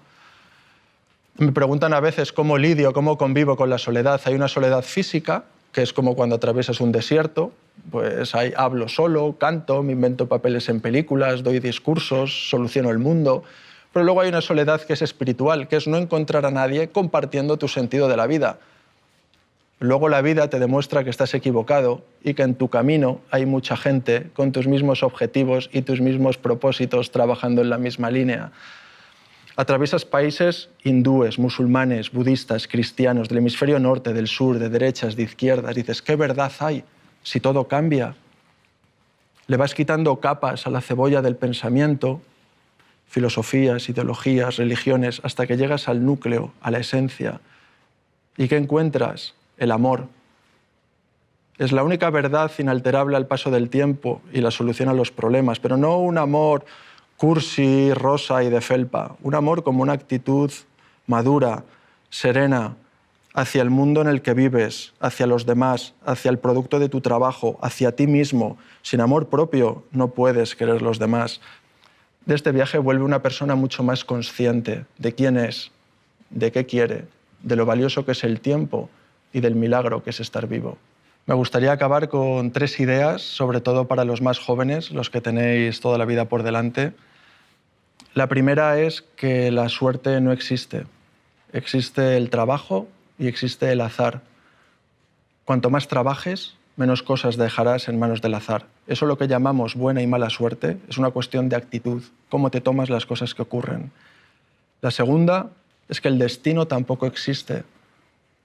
Me preguntan a veces cómo lidio, cómo convivo con la soledad. Hay una soledad física, que es como cuando atraviesas un desierto, pues ahí hablo solo, canto, me invento papeles en películas, doy discursos, soluciono el mundo. Pero luego hay una soledad que es espiritual, que es no encontrar a nadie compartiendo tu sentido de la vida. Luego la vida te demuestra que estás equivocado y que en tu camino hay mucha gente con tus mismos objetivos y tus mismos propósitos trabajando en la misma línea. Atraviesas países hindúes, musulmanes, budistas, cristianos, del hemisferio norte, del sur, de derechas, de izquierdas. Dices, ¿qué verdad hay si todo cambia? Le vas quitando capas a la cebolla del pensamiento, filosofías, ideologías, religiones, hasta que llegas al núcleo, a la esencia. ¿Y qué encuentras? El amor. Es la única verdad inalterable al paso del tiempo y la solución a los problemas, pero no un amor cursi, rosa y de felpa, un amor como una actitud madura, serena, hacia el mundo en el que vives, hacia los demás, hacia el producto de tu trabajo, hacia ti mismo. Sin amor propio no puedes querer los demás. De este viaje vuelve una persona mucho más consciente de quién es, de qué quiere, de lo valioso que es el tiempo y del milagro que es estar vivo. Me gustaría acabar con tres ideas, sobre todo para los más jóvenes, los que tenéis toda la vida por delante. La primera es que la suerte no existe. Existe el trabajo y existe el azar. Cuanto más trabajes, menos cosas dejarás en manos del azar. Eso lo que llamamos buena y mala suerte es una cuestión de actitud, cómo te tomas las cosas que ocurren. La segunda es que el destino tampoco existe.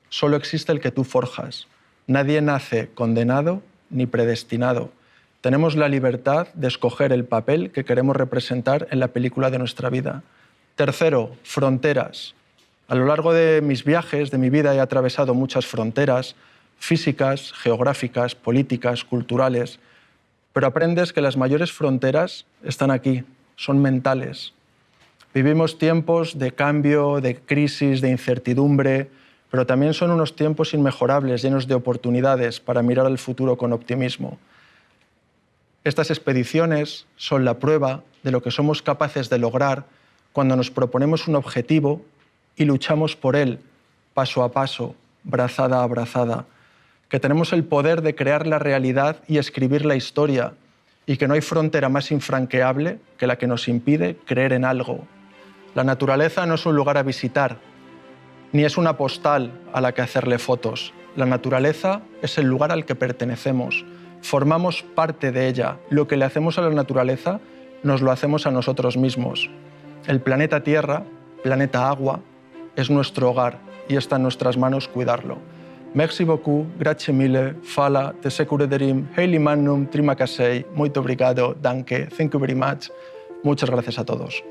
Solo existe el que tú forjas. Nadie nace condenado ni predestinado. Tenemos la libertad de escoger el papel que queremos representar en la película de nuestra vida. Tercero, fronteras. A lo largo de mis viajes, de mi vida, he atravesado muchas fronteras físicas, geográficas, políticas, culturales, pero aprendes que las mayores fronteras están aquí, son mentales. Vivimos tiempos de cambio, de crisis, de incertidumbre, pero también son unos tiempos inmejorables, llenos de oportunidades para mirar al futuro con optimismo. Estas expediciones son la prueba de lo que somos capaces de lograr cuando nos proponemos un objetivo y luchamos por él paso a paso, brazada a brazada, que tenemos el poder de crear la realidad y escribir la historia y que no hay frontera más infranqueable que la que nos impide creer en algo. La naturaleza no es un lugar a visitar, ni es una postal a la que hacerle fotos. La naturaleza es el lugar al que pertenecemos formamos parte de ella. Lo que le hacemos a la naturaleza nos lo hacemos a nosotros mismos. El planeta Tierra, planeta agua, es nuestro hogar y está en nuestras manos cuidarlo. Merci beaucoup, grazie mille, fala, te securederim, heili mannum, trima casei, muito obrigado, danke, thank you very much. Muchas gracias a todos.